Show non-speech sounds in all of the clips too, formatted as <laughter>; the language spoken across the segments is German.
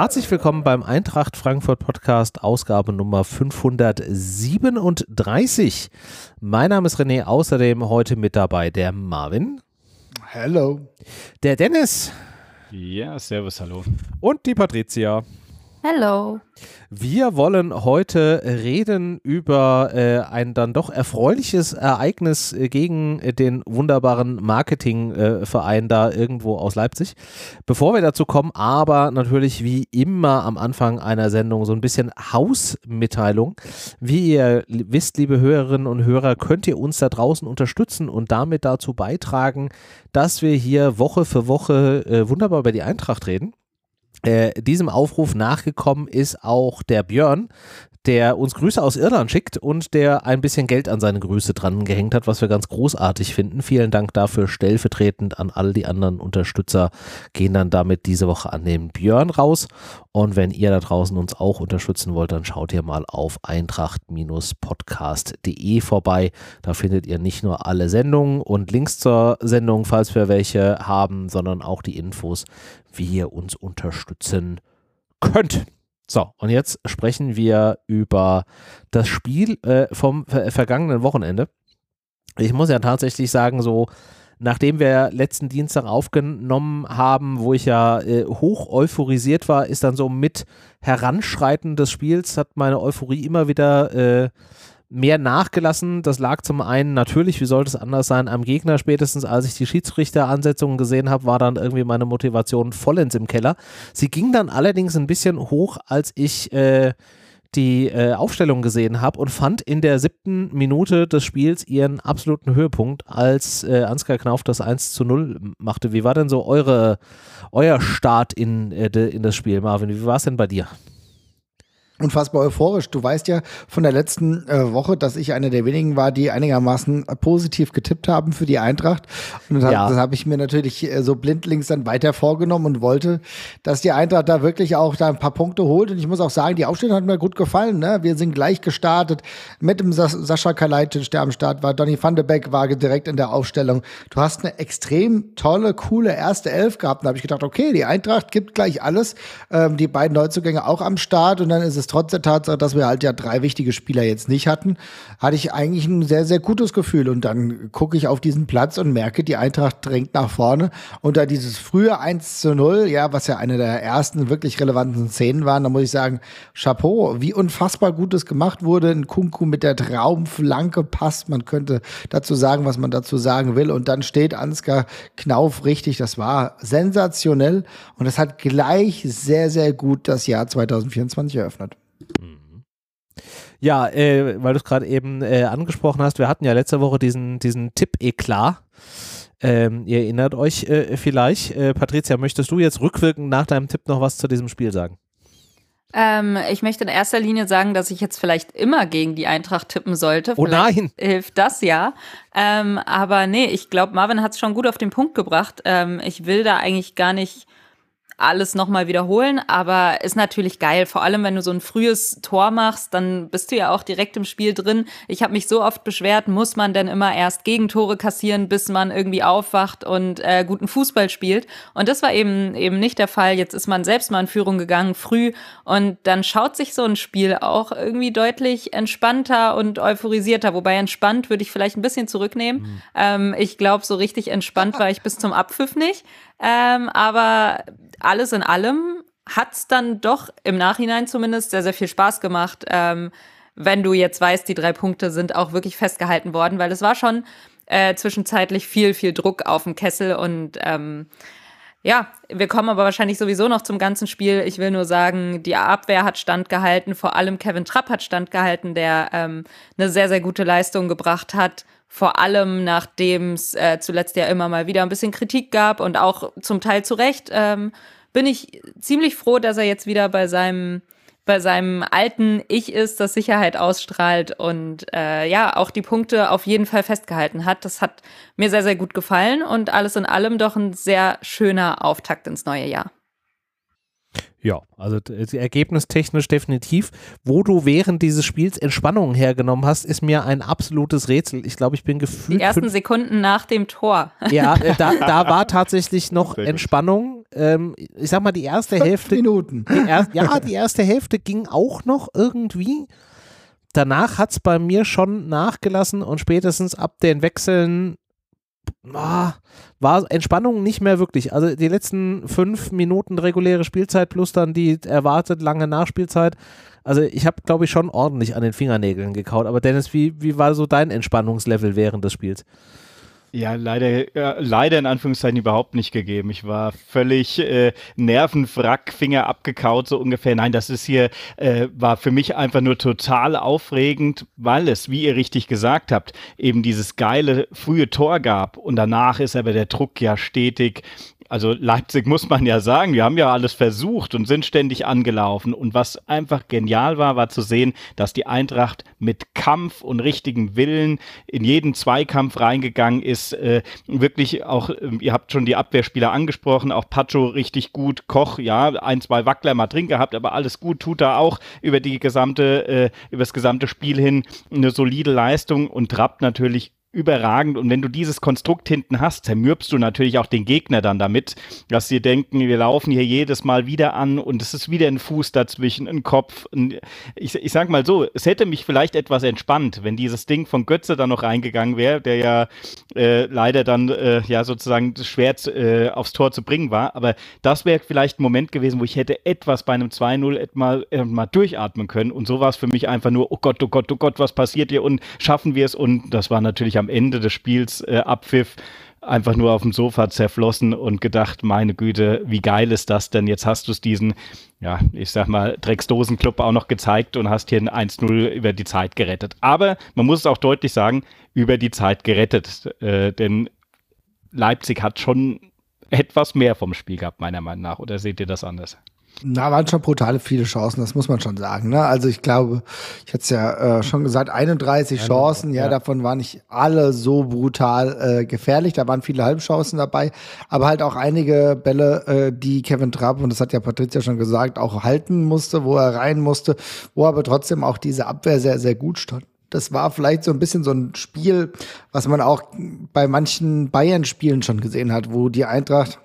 Herzlich willkommen beim Eintracht Frankfurt Podcast, Ausgabe Nummer 537. Mein Name ist René, außerdem heute mit dabei der Marvin. Hello. Der Dennis. Ja, servus, hallo. Und die Patricia. Hello. Wir wollen heute reden über äh, ein dann doch erfreuliches Ereignis äh, gegen äh, den wunderbaren Marketingverein äh, da irgendwo aus Leipzig. Bevor wir dazu kommen, aber natürlich wie immer am Anfang einer Sendung so ein bisschen Hausmitteilung. Wie ihr wisst, liebe Hörerinnen und Hörer, könnt ihr uns da draußen unterstützen und damit dazu beitragen, dass wir hier Woche für Woche äh, wunderbar über die Eintracht reden. Äh, diesem Aufruf nachgekommen ist auch der Björn, der uns Grüße aus Irland schickt und der ein bisschen Geld an seine Grüße dran gehängt hat, was wir ganz großartig finden. Vielen Dank dafür stellvertretend an all die anderen Unterstützer. Gehen dann damit diese Woche an den Björn raus. Und wenn ihr da draußen uns auch unterstützen wollt, dann schaut ihr mal auf eintracht-podcast.de vorbei. Da findet ihr nicht nur alle Sendungen und Links zur Sendung, falls wir welche haben, sondern auch die Infos, wie ihr uns unterstützen könnt. So, und jetzt sprechen wir über das Spiel äh, vom ver vergangenen Wochenende. Ich muss ja tatsächlich sagen, so nachdem wir letzten Dienstag aufgenommen haben, wo ich ja äh, hoch euphorisiert war, ist dann so mit Heranschreiten des Spiels, hat meine Euphorie immer wieder äh, mehr nachgelassen. Das lag zum einen natürlich, wie sollte es anders sein, am Gegner. Spätestens als ich die Schiedsrichteransetzungen gesehen habe, war dann irgendwie meine Motivation vollends im Keller. Sie ging dann allerdings ein bisschen hoch, als ich äh, die äh, Aufstellung gesehen habe und fand in der siebten Minute des Spiels ihren absoluten Höhepunkt, als äh, Ansgar Knauf das 1 zu 0 machte. Wie war denn so eure, euer Start in, äh, in das Spiel, Marvin? Wie war es denn bei dir? Unfassbar euphorisch. Du weißt ja von der letzten äh, Woche, dass ich einer der wenigen war, die einigermaßen positiv getippt haben für die Eintracht. Und das, ja. habe ich mir natürlich äh, so blindlings dann weiter vorgenommen und wollte, dass die Eintracht da wirklich auch da ein paar Punkte holt. Und ich muss auch sagen, die Aufstellung hat mir gut gefallen. Ne? Wir sind gleich gestartet mit dem Sas Sascha Kalajdzic, der am Start war. Donny van de Beek war direkt in der Aufstellung. Du hast eine extrem tolle, coole erste Elf gehabt. Da habe ich gedacht, okay, die Eintracht gibt gleich alles. Ähm, die beiden Neuzugänge auch am Start. Und dann ist es trotz der Tatsache, dass wir halt ja drei wichtige Spieler jetzt nicht hatten, hatte ich eigentlich ein sehr, sehr gutes Gefühl. Und dann gucke ich auf diesen Platz und merke, die Eintracht drängt nach vorne. Und da dieses frühe 1 zu 0, ja, was ja eine der ersten wirklich relevanten Szenen waren, da muss ich sagen, Chapeau, wie unfassbar gut es gemacht wurde. Ein Kunku mit der Traumflanke passt. Man könnte dazu sagen, was man dazu sagen will. Und dann steht Ansgar Knauf richtig. Das war sensationell. Und das hat gleich sehr, sehr gut das Jahr 2024 eröffnet. Ja, äh, weil du es gerade eben äh, angesprochen hast, wir hatten ja letzte Woche diesen, diesen Tipp-Eklat. Ähm, ihr erinnert euch äh, vielleicht. Äh, Patricia, möchtest du jetzt rückwirkend nach deinem Tipp noch was zu diesem Spiel sagen? Ähm, ich möchte in erster Linie sagen, dass ich jetzt vielleicht immer gegen die Eintracht tippen sollte. Oh nein! Hilft das ja. Ähm, aber nee, ich glaube, Marvin hat es schon gut auf den Punkt gebracht. Ähm, ich will da eigentlich gar nicht alles nochmal wiederholen, aber ist natürlich geil. Vor allem, wenn du so ein frühes Tor machst, dann bist du ja auch direkt im Spiel drin. Ich habe mich so oft beschwert, muss man denn immer erst Gegentore kassieren, bis man irgendwie aufwacht und äh, guten Fußball spielt. Und das war eben eben nicht der Fall. Jetzt ist man selbst mal in Führung gegangen, früh, und dann schaut sich so ein Spiel auch irgendwie deutlich entspannter und euphorisierter. Wobei entspannt würde ich vielleicht ein bisschen zurücknehmen. Mhm. Ähm, ich glaube, so richtig entspannt war ich bis zum Abpfiff nicht. Ähm, aber alles in allem hat es dann doch im Nachhinein zumindest sehr, sehr viel Spaß gemacht, ähm, wenn du jetzt weißt, die drei Punkte sind auch wirklich festgehalten worden, weil es war schon äh, zwischenzeitlich viel, viel Druck auf dem Kessel und ähm, ja, wir kommen aber wahrscheinlich sowieso noch zum ganzen Spiel. Ich will nur sagen, die Abwehr hat standgehalten, vor allem Kevin Trapp hat standgehalten, der ähm, eine sehr, sehr gute Leistung gebracht hat vor allem nachdem es äh, zuletzt ja immer mal wieder ein bisschen Kritik gab und auch zum Teil zu Recht, ähm, bin ich ziemlich froh, dass er jetzt wieder bei seinem bei seinem alten Ich ist, das Sicherheit ausstrahlt und äh, ja, auch die Punkte auf jeden Fall festgehalten hat. Das hat mir sehr, sehr gut gefallen und alles in allem doch ein sehr schöner Auftakt ins neue Jahr. Ja, also ergebnistechnisch definitiv. Wo du während dieses Spiels Entspannung hergenommen hast, ist mir ein absolutes Rätsel. Ich glaube, ich bin gefühlt. Die ersten Sekunden nach dem Tor. <laughs> Ja, äh, da, da <laughs> war tatsächlich noch Entspannung. Ähm, ich sag mal, die erste Fünf Hälfte. Minuten. Die er, ja, die erste Hälfte ging auch noch irgendwie. Danach hat es bei mir schon nachgelassen und spätestens ab den Wechseln war Entspannung nicht mehr wirklich. Also die letzten fünf Minuten reguläre Spielzeit plus dann die erwartet lange Nachspielzeit. Also ich habe, glaube ich, schon ordentlich an den Fingernägeln gekaut. Aber Dennis, wie, wie war so dein Entspannungslevel während des Spiels? Ja, leider, äh, leider in Anführungszeichen überhaupt nicht gegeben. Ich war völlig äh, Nervenwrack, Finger abgekaut, so ungefähr. Nein, das ist hier, äh, war für mich einfach nur total aufregend, weil es, wie ihr richtig gesagt habt, eben dieses geile frühe Tor gab. Und danach ist aber der Druck ja stetig also Leipzig muss man ja sagen, wir haben ja alles versucht und sind ständig angelaufen. Und was einfach genial war, war zu sehen, dass die Eintracht mit Kampf und richtigem Willen in jeden Zweikampf reingegangen ist. Äh, wirklich auch, äh, ihr habt schon die Abwehrspieler angesprochen, auch Pacho richtig gut, Koch, ja, ein, zwei Wackler mal drin gehabt, aber alles gut, tut er auch über die gesamte, äh, über das gesamte Spiel hin eine solide Leistung und Trapp natürlich überragend. Und wenn du dieses Konstrukt hinten hast, zermürbst du natürlich auch den Gegner dann damit, dass sie denken, wir laufen hier jedes Mal wieder an und es ist wieder ein Fuß dazwischen, ein Kopf. Ich, ich sag mal so, es hätte mich vielleicht etwas entspannt, wenn dieses Ding von Götze dann noch reingegangen wäre, der ja äh, leider dann äh, ja sozusagen schwer äh, aufs Tor zu bringen war. Aber das wäre vielleicht ein Moment gewesen, wo ich hätte etwas bei einem 2-0 mal, äh, mal durchatmen können. Und so war es für mich einfach nur, oh Gott, oh Gott, oh Gott, was passiert hier und schaffen wir es? Und das war natürlich am Ende des Spiels äh, abpfiff, einfach nur auf dem Sofa zerflossen und gedacht, meine Güte, wie geil ist das denn? Jetzt hast du es diesen, ja, ich sag mal, Drecksdosenclub auch noch gezeigt und hast hier ein 1-0 über die Zeit gerettet. Aber man muss es auch deutlich sagen, über die Zeit gerettet. Äh, denn Leipzig hat schon etwas mehr vom Spiel gehabt, meiner Meinung nach. Oder seht ihr das anders? Na, waren schon brutale viele Chancen, das muss man schon sagen. Ne? Also ich glaube, ich hatte es ja äh, schon gesagt, 31 Chancen, ja, ja, davon waren nicht alle so brutal äh, gefährlich. Da waren viele Halbchancen dabei, aber halt auch einige Bälle, äh, die Kevin Trapp, und das hat ja Patricia schon gesagt, auch halten musste, wo er rein musste, wo aber trotzdem auch diese Abwehr sehr, sehr gut stand das war vielleicht so ein bisschen so ein Spiel, was man auch bei manchen Bayern-Spielen schon gesehen hat, wo die Eintracht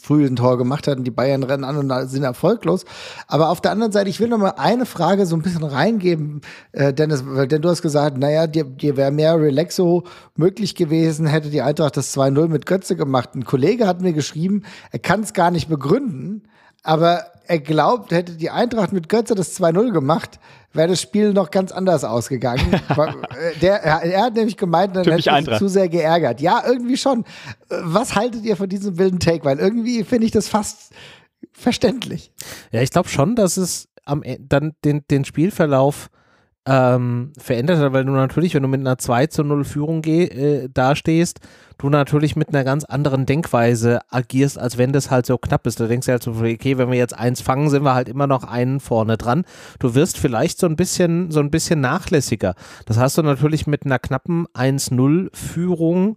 früh ein Tor gemacht hat und die Bayern rennen an und sind erfolglos. Aber auf der anderen Seite, ich will noch mal eine Frage so ein bisschen reingeben, äh, Dennis, denn du hast gesagt, naja, dir, dir wäre mehr Relaxo möglich gewesen, hätte die Eintracht das 2-0 mit Götze gemacht. Ein Kollege hat mir geschrieben, er kann es gar nicht begründen, aber er glaubt, hätte die Eintracht mit Götze das 2-0 gemacht, wäre das Spiel noch ganz anders ausgegangen. <laughs> Äh, der, er hat nämlich gemeint, dann hätte sich zu sehr geärgert. Ja, irgendwie schon. Was haltet ihr von diesem wilden Take? Weil irgendwie finde ich das fast verständlich. Ja, ich glaube schon, dass es am e-, dann den, den Spielverlauf ähm, verändert hat, weil du natürlich, wenn du mit einer 2 zu 0 Führung äh, dastehst, du natürlich mit einer ganz anderen Denkweise agierst, als wenn das halt so knapp ist. Da denkst du halt so, okay, wenn wir jetzt eins fangen, sind wir halt immer noch einen vorne dran. Du wirst vielleicht so ein bisschen, so ein bisschen nachlässiger. Das hast du natürlich mit einer knappen 1-0 Führung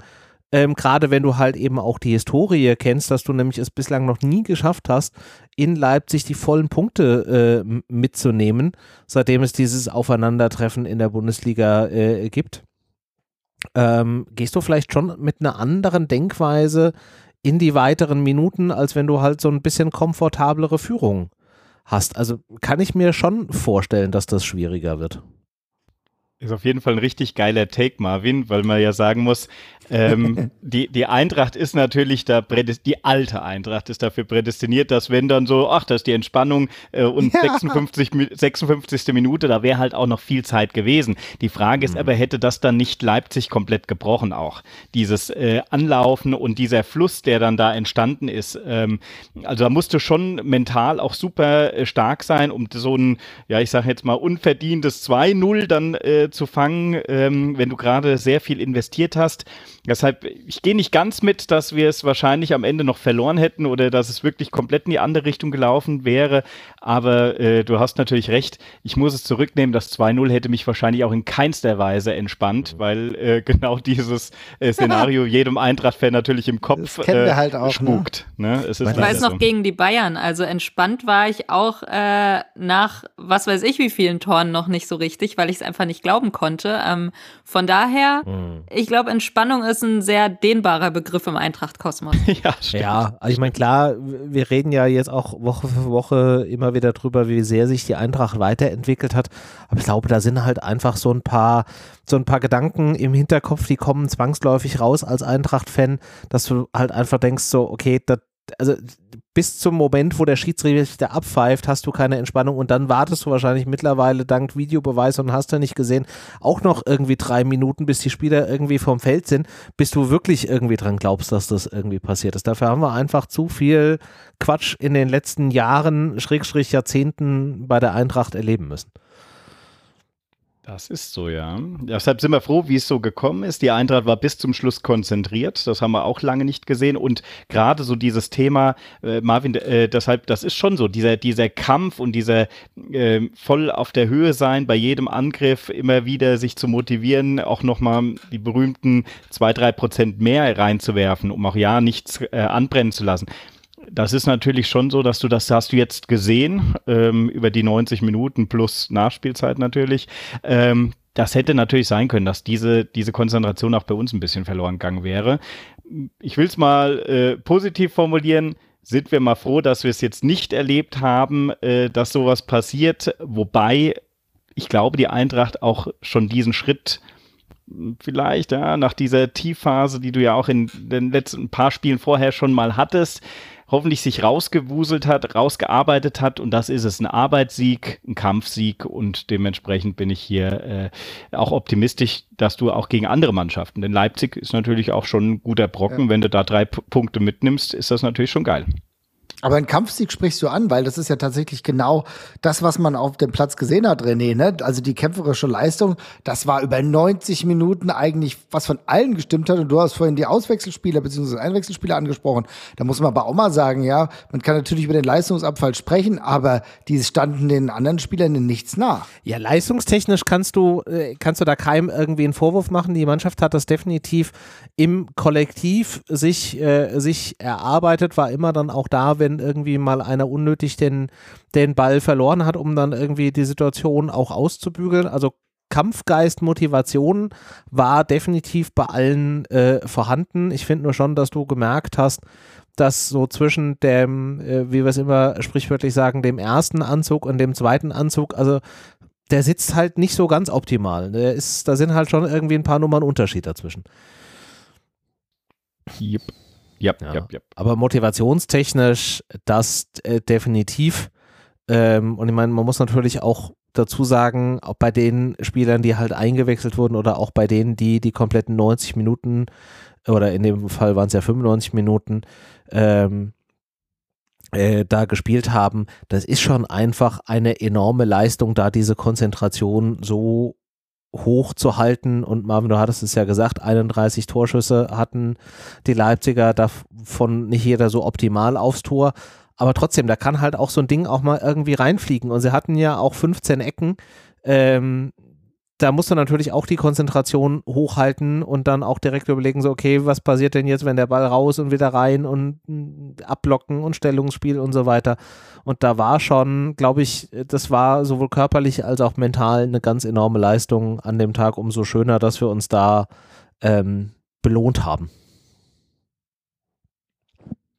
ähm, Gerade wenn du halt eben auch die Historie kennst, dass du nämlich es bislang noch nie geschafft hast, in Leipzig die vollen Punkte äh, mitzunehmen, seitdem es dieses Aufeinandertreffen in der Bundesliga äh, gibt. Ähm, gehst du vielleicht schon mit einer anderen Denkweise in die weiteren Minuten, als wenn du halt so ein bisschen komfortablere Führung hast. Also kann ich mir schon vorstellen, dass das schwieriger wird. Ist auf jeden Fall ein richtig geiler Take, Marvin, weil man ja sagen muss, ähm, <laughs> die, die Eintracht ist natürlich da, die alte Eintracht ist dafür prädestiniert, dass wenn dann so, ach, das ist die Entspannung äh, und ja. 56, 56. Minute, da wäre halt auch noch viel Zeit gewesen. Die Frage ist mhm. aber, hätte das dann nicht Leipzig komplett gebrochen auch? Dieses äh, Anlaufen und dieser Fluss, der dann da entstanden ist. Ähm, also da musst du schon mental auch super äh, stark sein, um so ein, ja, ich sage jetzt mal, unverdientes 2-0 dann äh, zu fangen, ähm, wenn du gerade sehr viel investiert hast. Deshalb, ich gehe nicht ganz mit, dass wir es wahrscheinlich am Ende noch verloren hätten oder dass es wirklich komplett in die andere Richtung gelaufen wäre. Aber äh, du hast natürlich recht. Ich muss es zurücknehmen. Das 2-0 hätte mich wahrscheinlich auch in keinster Weise entspannt, weil äh, <laughs> genau dieses äh, Szenario <laughs> jedem Eintracht-Fan natürlich im Kopf das kennen wir halt auch, ne? spukt. Ne? Ne? ich weiß noch so. gegen die Bayern. Also entspannt war ich auch äh, nach was weiß ich wie vielen Toren noch nicht so richtig, weil ich es einfach nicht glauben konnte. Ähm, von daher, mhm. ich glaube, Entspannung ist ein sehr dehnbarer Begriff im Eintracht-Kosmos. <laughs> ja, stimmt. ja, also ich meine, klar, wir reden ja jetzt auch Woche für Woche immer wieder drüber, wie sehr sich die Eintracht weiterentwickelt hat. Aber ich glaube, da sind halt einfach so ein paar, so ein paar Gedanken im Hinterkopf, die kommen zwangsläufig raus als Eintracht-Fan, dass du halt einfach denkst, so, okay, das also bis zum Moment, wo der Schiedsrichter abpfeift, hast du keine Entspannung und dann wartest du wahrscheinlich mittlerweile dank Videobeweis und hast du nicht gesehen, auch noch irgendwie drei Minuten, bis die Spieler irgendwie vom Feld sind, bis du wirklich irgendwie dran glaubst, dass das irgendwie passiert ist. Dafür haben wir einfach zu viel Quatsch in den letzten Jahren, Schrägstrich Jahrzehnten bei der Eintracht erleben müssen. Das ist so, ja. Deshalb sind wir froh, wie es so gekommen ist. Die Eintracht war bis zum Schluss konzentriert. Das haben wir auch lange nicht gesehen. Und gerade so dieses Thema, äh, Marvin, äh, deshalb, das ist schon so, dieser, dieser Kampf und dieser äh, voll auf der Höhe sein, bei jedem Angriff immer wieder sich zu motivieren, auch nochmal die berühmten zwei, drei Prozent mehr reinzuwerfen, um auch ja nichts äh, anbrennen zu lassen das ist natürlich schon so, dass du das hast du jetzt gesehen, ähm, über die 90 Minuten plus Nachspielzeit natürlich. Ähm, das hätte natürlich sein können, dass diese, diese Konzentration auch bei uns ein bisschen verloren gegangen wäre. Ich will es mal äh, positiv formulieren. Sind wir mal froh, dass wir es jetzt nicht erlebt haben, äh, dass sowas passiert. Wobei ich glaube, die Eintracht auch schon diesen Schritt vielleicht ja, nach dieser Tiefphase, die du ja auch in den letzten paar Spielen vorher schon mal hattest, hoffentlich sich rausgewuselt hat, rausgearbeitet hat und das ist es, ein Arbeitssieg, ein Kampfsieg und dementsprechend bin ich hier äh, auch optimistisch, dass du auch gegen andere Mannschaften, denn Leipzig ist natürlich auch schon ein guter Brocken, ja. wenn du da drei P Punkte mitnimmst, ist das natürlich schon geil. Aber ein Kampfsieg sprichst du an, weil das ist ja tatsächlich genau das, was man auf dem Platz gesehen hat, René. Ne? Also die kämpferische Leistung, das war über 90 Minuten eigentlich, was von allen gestimmt hat. Und du hast vorhin die Auswechselspieler bzw. Einwechselspieler angesprochen. Da muss man aber auch mal sagen, ja, man kann natürlich über den Leistungsabfall sprechen, aber die standen den anderen Spielern in nichts nach. Ja, leistungstechnisch kannst du, äh, kannst du da keinem irgendwie einen Vorwurf machen. Die Mannschaft hat das definitiv im Kollektiv sich, äh, sich erarbeitet, war immer dann auch da, wenn wenn irgendwie mal einer unnötig den, den Ball verloren hat, um dann irgendwie die Situation auch auszubügeln. Also Kampfgeist, Motivation war definitiv bei allen äh, vorhanden. Ich finde nur schon, dass du gemerkt hast, dass so zwischen dem, äh, wie wir es immer sprichwörtlich sagen, dem ersten Anzug und dem zweiten Anzug, also der sitzt halt nicht so ganz optimal. Der ist, da sind halt schon irgendwie ein paar Nummern Unterschied dazwischen. Yep. Ja, ja. ja, ja. Aber motivationstechnisch das äh, definitiv. Ähm, und ich meine, man muss natürlich auch dazu sagen, auch bei den Spielern, die halt eingewechselt wurden oder auch bei denen, die die kompletten 90 Minuten oder in dem Fall waren es ja 95 Minuten ähm, äh, da gespielt haben, das ist schon einfach eine enorme Leistung, da diese Konzentration so hoch zu halten. Und Marvin, du hattest es ja gesagt, 31 Torschüsse hatten die Leipziger, davon nicht jeder so optimal aufs Tor. Aber trotzdem, da kann halt auch so ein Ding auch mal irgendwie reinfliegen. Und sie hatten ja auch 15 Ecken. Ähm, da musst du natürlich auch die Konzentration hochhalten und dann auch direkt überlegen, so, okay, was passiert denn jetzt, wenn der Ball raus und wieder rein und mm, abblocken und Stellungsspiel und so weiter. Und da war schon, glaube ich, das war sowohl körperlich als auch mental eine ganz enorme Leistung an dem Tag. Umso schöner, dass wir uns da ähm, belohnt haben.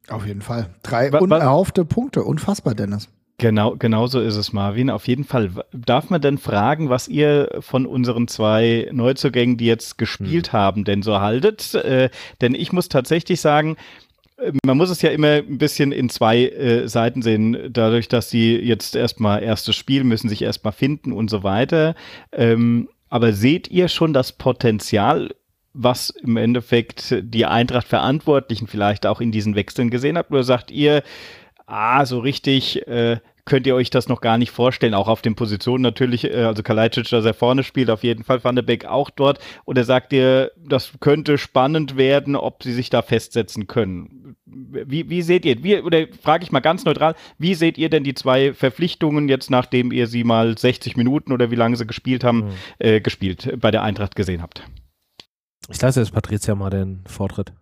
Auf jeden Fall. Drei unerhoffte Punkte. Unfassbar, Dennis. Genau, genau so ist es, Marvin. Auf jeden Fall. Darf man denn fragen, was ihr von unseren zwei Neuzugängen, die jetzt gespielt hm. haben, denn so haltet? Äh, denn ich muss tatsächlich sagen, äh, man muss es ja immer ein bisschen in zwei äh, Seiten sehen. Dadurch, dass sie jetzt erstmal erstes Spiel müssen, sich erstmal finden und so weiter. Ähm, aber seht ihr schon das Potenzial, was im Endeffekt die Eintracht-Verantwortlichen vielleicht auch in diesen Wechseln gesehen habt? Oder sagt ihr, ah, so richtig äh, könnt ihr euch das noch gar nicht vorstellen, auch auf den Positionen natürlich, äh, also Kalajdzic, dass er vorne spielt, auf jeden Fall Van de Beek auch dort. Oder sagt ihr, das könnte spannend werden, ob sie sich da festsetzen können? Wie, wie seht ihr, wie, oder frage ich mal ganz neutral, wie seht ihr denn die zwei Verpflichtungen jetzt, nachdem ihr sie mal 60 Minuten oder wie lange sie gespielt haben, mhm. äh, gespielt bei der Eintracht gesehen habt? Ich lasse jetzt Patricia mal den Vortritt.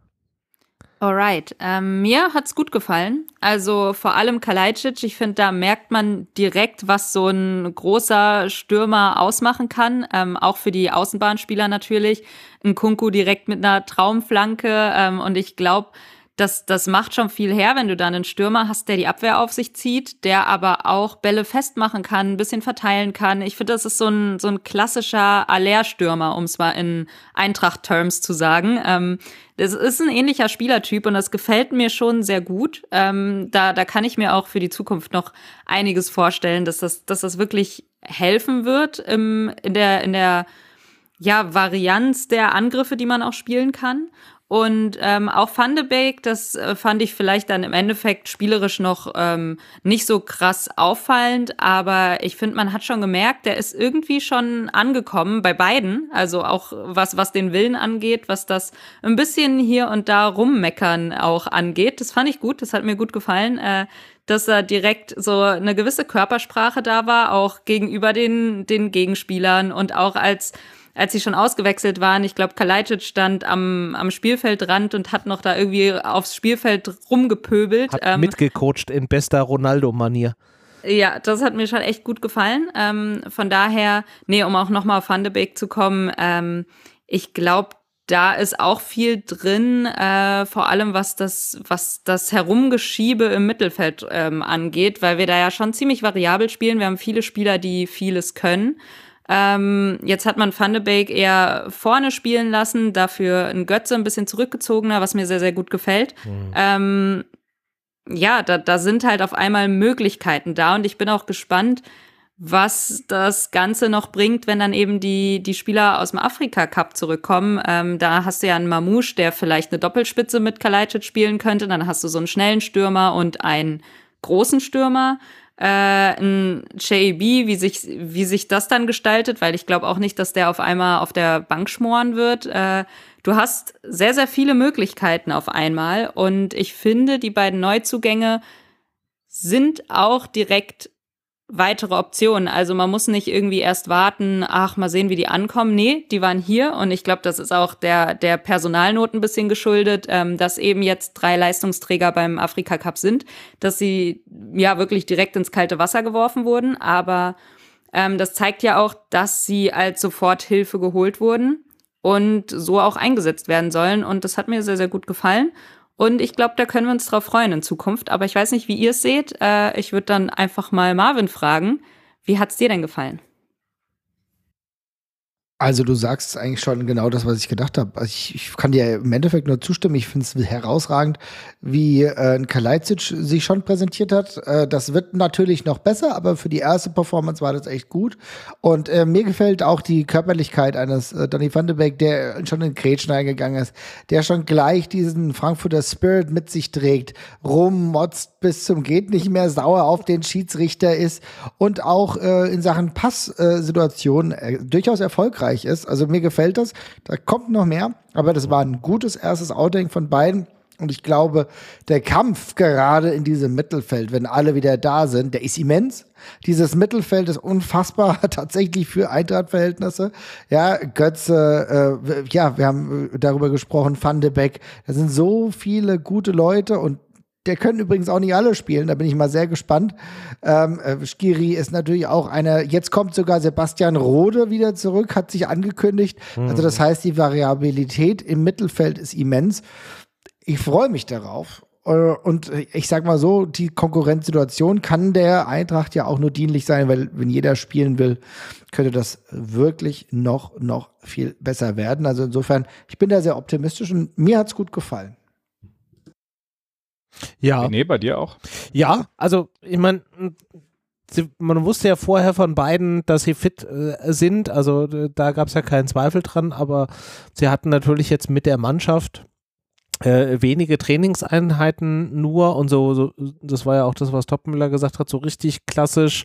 Alright, ähm, mir hat's gut gefallen. Also vor allem Kalajdzic, ich finde, da merkt man direkt, was so ein großer Stürmer ausmachen kann. Ähm, auch für die Außenbahnspieler natürlich. Ein Kunku direkt mit einer Traumflanke. Ähm, und ich glaube, das, das macht schon viel her, wenn du dann einen Stürmer hast, der die Abwehr auf sich zieht, der aber auch Bälle festmachen kann, ein bisschen verteilen kann. Ich finde, das ist so ein, so ein klassischer Aller-Stürmer, um es mal in Eintracht-Terms zu sagen. Ähm, das ist ein ähnlicher Spielertyp und das gefällt mir schon sehr gut. Ähm, da, da kann ich mir auch für die Zukunft noch einiges vorstellen, dass das, dass das wirklich helfen wird im, in der, in der ja, Varianz der Angriffe, die man auch spielen kann. Und ähm, auch Van de Beek, das äh, fand ich vielleicht dann im Endeffekt spielerisch noch ähm, nicht so krass auffallend, aber ich finde, man hat schon gemerkt, der ist irgendwie schon angekommen bei beiden. Also auch was, was den Willen angeht, was das ein bisschen hier und da rummeckern auch angeht. Das fand ich gut, das hat mir gut gefallen. Äh, dass da direkt so eine gewisse Körpersprache da war, auch gegenüber den, den Gegenspielern und auch als als sie schon ausgewechselt waren, ich glaube, Kalajdzic stand am, am Spielfeldrand und hat noch da irgendwie aufs Spielfeld rumgepöbelt. Hat ähm, mitgecoacht in bester Ronaldo-Manier. Ja, das hat mir schon echt gut gefallen. Ähm, von daher, nee, um auch nochmal auf Van de Beek zu kommen, ähm, ich glaube, da ist auch viel drin, äh, vor allem was das, was das Herumgeschiebe im Mittelfeld ähm, angeht, weil wir da ja schon ziemlich variabel spielen. Wir haben viele Spieler, die vieles können. Ähm, jetzt hat man Van de Beek eher vorne spielen lassen, dafür ein Götze ein bisschen zurückgezogener, was mir sehr, sehr gut gefällt. Mhm. Ähm, ja, da, da sind halt auf einmal Möglichkeiten da und ich bin auch gespannt, was das Ganze noch bringt, wenn dann eben die, die Spieler aus dem Afrika-Cup zurückkommen. Ähm, da hast du ja einen Mamouche, der vielleicht eine Doppelspitze mit Kalajdzic spielen könnte. Dann hast du so einen schnellen Stürmer und einen großen Stürmer äh, ein JB, wie sich, wie sich das dann gestaltet, weil ich glaube auch nicht, dass der auf einmal auf der Bank schmoren wird. Äh, du hast sehr, sehr viele Möglichkeiten auf einmal und ich finde, die beiden Neuzugänge sind auch direkt weitere Optionen. Also man muss nicht irgendwie erst warten, ach, mal sehen, wie die ankommen. Nee, die waren hier und ich glaube, das ist auch der, der Personalnot ein bisschen geschuldet, ähm, dass eben jetzt drei Leistungsträger beim Afrika Cup sind, dass sie ja wirklich direkt ins kalte Wasser geworfen wurden. Aber ähm, das zeigt ja auch, dass sie als Soforthilfe geholt wurden und so auch eingesetzt werden sollen. Und das hat mir sehr, sehr gut gefallen. Und ich glaube, da können wir uns drauf freuen in Zukunft. Aber ich weiß nicht, wie ihr es seht. Äh, ich würde dann einfach mal Marvin fragen. Wie hat es dir denn gefallen? Also du sagst eigentlich schon genau das, was ich gedacht habe. Also ich, ich, kann dir im Endeffekt nur zustimmen. Ich finde es herausragend, wie äh, Kalajdzic sich schon präsentiert hat. Äh, das wird natürlich noch besser, aber für die erste Performance war das echt gut. Und äh, mir gefällt auch die Körperlichkeit eines äh, Donny van de Beek, der schon in Gretchen eingegangen ist, der schon gleich diesen Frankfurter Spirit mit sich trägt, rummotzt bis zum geht nicht mehr, sauer auf den Schiedsrichter ist und auch äh, in Sachen Passsituation äh, durchaus erfolgreich erfolgreich ist. Also mir gefällt das. Da kommt noch mehr, aber das war ein gutes erstes Outing von beiden. Und ich glaube, der Kampf gerade in diesem Mittelfeld, wenn alle wieder da sind, der ist immens. Dieses Mittelfeld ist unfassbar <laughs> tatsächlich für Eintracht-Verhältnisse. Ja, Götze, äh, ja, wir haben darüber gesprochen, Van de Beek. Da sind so viele gute Leute und der können übrigens auch nicht alle spielen, da bin ich mal sehr gespannt. Ähm, äh, Skiri ist natürlich auch einer. Jetzt kommt sogar Sebastian Rode wieder zurück, hat sich angekündigt. Mhm. Also, das heißt, die Variabilität im Mittelfeld ist immens. Ich freue mich darauf. Äh, und ich sag mal so, die Konkurrenzsituation kann der Eintracht ja auch nur dienlich sein, weil wenn jeder spielen will, könnte das wirklich noch, noch viel besser werden. Also insofern, ich bin da sehr optimistisch und mir hat es gut gefallen. Ja. Nee, bei dir auch? Ja, also ich meine, man wusste ja vorher von beiden, dass sie fit äh, sind, also da gab es ja keinen Zweifel dran, aber sie hatten natürlich jetzt mit der Mannschaft äh, wenige Trainingseinheiten nur und so, so, das war ja auch das, was Topmüller gesagt hat, so richtig klassisch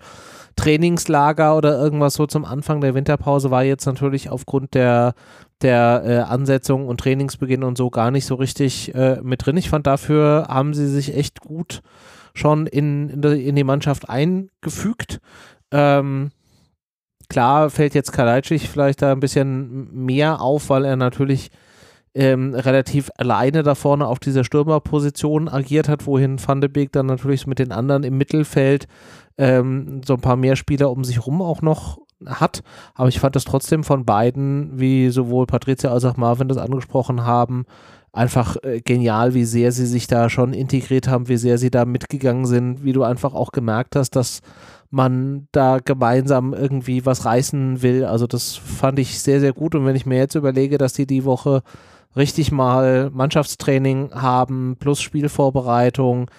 Trainingslager oder irgendwas so zum Anfang der Winterpause war jetzt natürlich aufgrund der, der äh, Ansetzung und Trainingsbeginn und so gar nicht so richtig äh, mit drin. Ich fand, dafür haben sie sich echt gut schon in, in, die, in die Mannschaft eingefügt. Ähm, klar fällt jetzt Kalajdzic vielleicht da ein bisschen mehr auf, weil er natürlich ähm, relativ alleine da vorne auf dieser Stürmerposition agiert hat, wohin Van de Beek dann natürlich mit den anderen im Mittelfeld ähm, so ein paar mehr Spieler um sich rum auch noch hat. Aber ich fand das trotzdem von beiden, wie sowohl Patricia als auch Marvin das angesprochen haben, einfach äh, genial, wie sehr sie sich da schon integriert haben, wie sehr sie da mitgegangen sind, wie du einfach auch gemerkt hast, dass man da gemeinsam irgendwie was reißen will. Also das fand ich sehr, sehr gut. Und wenn ich mir jetzt überlege, dass die die Woche richtig mal Mannschaftstraining haben plus Spielvorbereitung,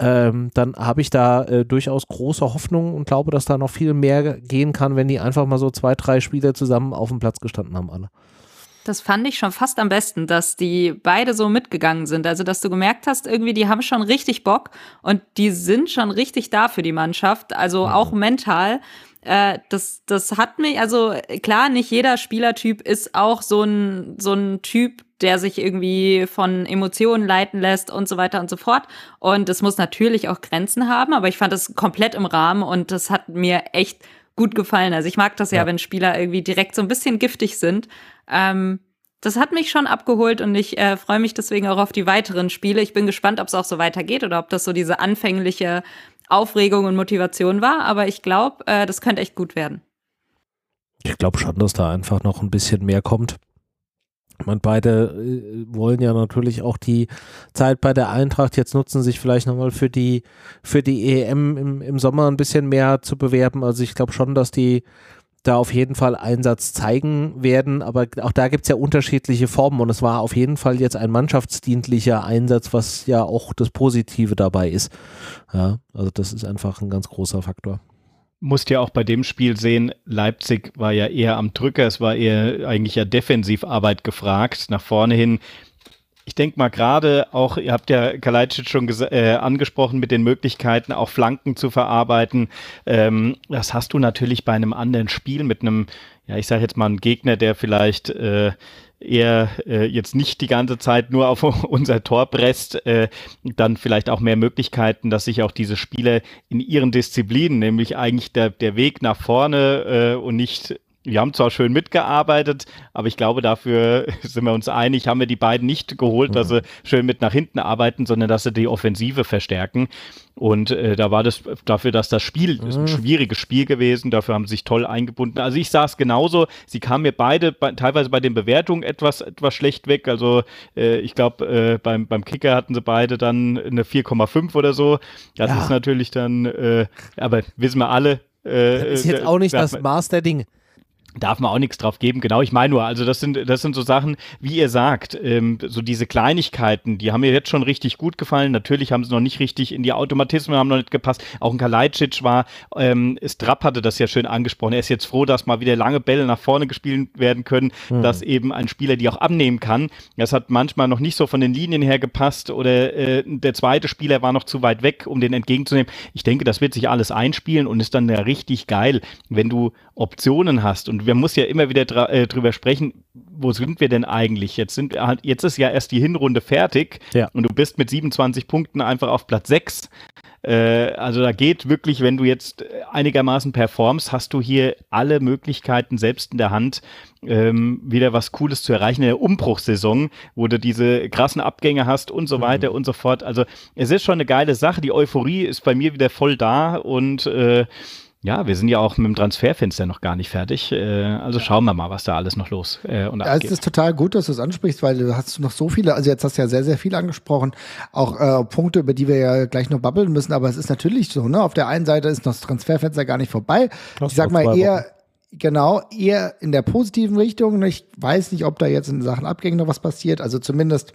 ähm, dann habe ich da äh, durchaus große Hoffnung und glaube, dass da noch viel mehr gehen kann, wenn die einfach mal so zwei, drei Spiele zusammen auf dem Platz gestanden haben, alle. Das fand ich schon fast am besten, dass die beide so mitgegangen sind. Also, dass du gemerkt hast, irgendwie, die haben schon richtig Bock und die sind schon richtig da für die Mannschaft. Also mhm. auch mental. Äh, das, das hat mich, also klar, nicht jeder Spielertyp ist auch so ein, so ein Typ, der sich irgendwie von Emotionen leiten lässt und so weiter und so fort. Und es muss natürlich auch Grenzen haben, aber ich fand es komplett im Rahmen und das hat mir echt gut gefallen. Also ich mag das ja, ja. wenn Spieler irgendwie direkt so ein bisschen giftig sind. Ähm, das hat mich schon abgeholt und ich äh, freue mich deswegen auch auf die weiteren Spiele. Ich bin gespannt, ob es auch so weitergeht oder ob das so diese anfängliche Aufregung und Motivation war. Aber ich glaube, äh, das könnte echt gut werden. Ich glaube schon, dass da einfach noch ein bisschen mehr kommt. Ich meine, beide äh, wollen ja natürlich auch die Zeit bei der Eintracht jetzt nutzen, sich vielleicht nochmal für die, für die EM im, im Sommer ein bisschen mehr zu bewerben. Also ich glaube schon, dass die da auf jeden Fall Einsatz zeigen werden, aber auch da gibt es ja unterschiedliche Formen und es war auf jeden Fall jetzt ein mannschaftsdienlicher Einsatz, was ja auch das Positive dabei ist. Ja, also das ist einfach ein ganz großer Faktor musst ja auch bei dem Spiel sehen, Leipzig war ja eher am Drücker, es war eher eigentlich ja Defensivarbeit gefragt. Nach vorne hin ich denke mal gerade auch, ihr habt ja Kalajdzic schon äh, angesprochen mit den Möglichkeiten, auch Flanken zu verarbeiten. Ähm, das hast du natürlich bei einem anderen Spiel mit einem, ja, ich sage jetzt mal, einem Gegner, der vielleicht äh, eher äh, jetzt nicht die ganze Zeit nur auf <laughs> unser Tor presst, äh, dann vielleicht auch mehr Möglichkeiten, dass sich auch diese Spieler in ihren Disziplinen, nämlich eigentlich der, der Weg nach vorne äh, und nicht wir haben zwar schön mitgearbeitet, aber ich glaube, dafür <laughs> sind wir uns einig, haben wir die beiden nicht geholt, dass mhm. sie schön mit nach hinten arbeiten, sondern dass sie die Offensive verstärken. Und äh, da war das dafür, dass das Spiel mhm. ist ein schwieriges Spiel gewesen, dafür haben sie sich toll eingebunden. Also ich sah es genauso, sie kamen mir beide bei, teilweise bei den Bewertungen etwas, etwas schlecht weg. Also äh, ich glaube, äh, beim, beim Kicker hatten sie beide dann eine 4,5 oder so. Das ja. ist natürlich dann, äh, aber wissen wir alle. Äh, das ist jetzt auch nicht das Maß der Dinge darf man auch nichts drauf geben. Genau, ich meine nur, also das sind, das sind so Sachen, wie ihr sagt, ähm, so diese Kleinigkeiten, die haben mir jetzt schon richtig gut gefallen. Natürlich haben sie noch nicht richtig in die Automatismen haben noch nicht gepasst. Auch ein Kalajdzic war, ähm, Strapp hatte das ja schön angesprochen. Er ist jetzt froh, dass mal wieder lange Bälle nach vorne gespielt werden können, mhm. dass eben ein Spieler die auch abnehmen kann. Das hat manchmal noch nicht so von den Linien her gepasst oder äh, der zweite Spieler war noch zu weit weg, um den entgegenzunehmen. Ich denke, das wird sich alles einspielen und ist dann ja richtig geil, wenn du Optionen hast und wir muss ja immer wieder dra äh, drüber sprechen, wo sind wir denn eigentlich? Jetzt sind halt, jetzt ist ja erst die Hinrunde fertig ja. und du bist mit 27 Punkten einfach auf Platz 6. Äh, also da geht wirklich, wenn du jetzt einigermaßen performst, hast du hier alle Möglichkeiten selbst in der Hand, ähm, wieder was Cooles zu erreichen in der Umbruchssaison, wo du diese krassen Abgänge hast und so mhm. weiter mhm. und so fort. Also es ist schon eine geile Sache. Die Euphorie ist bei mir wieder voll da und äh, ja, wir sind ja auch mit dem Transferfenster noch gar nicht fertig. Äh, also schauen wir mal, was da alles noch los äh, und ja, abgeht. Es ist total gut, dass du es ansprichst, weil du hast noch so viele, also jetzt hast du ja sehr, sehr viel angesprochen, auch äh, Punkte, über die wir ja gleich noch babbeln müssen, aber es ist natürlich so, ne? Auf der einen Seite ist noch das Transferfenster gar nicht vorbei. Das ich sag mal eher, genau, eher in der positiven Richtung. Ich weiß nicht, ob da jetzt in Sachen Abgängen noch was passiert. Also zumindest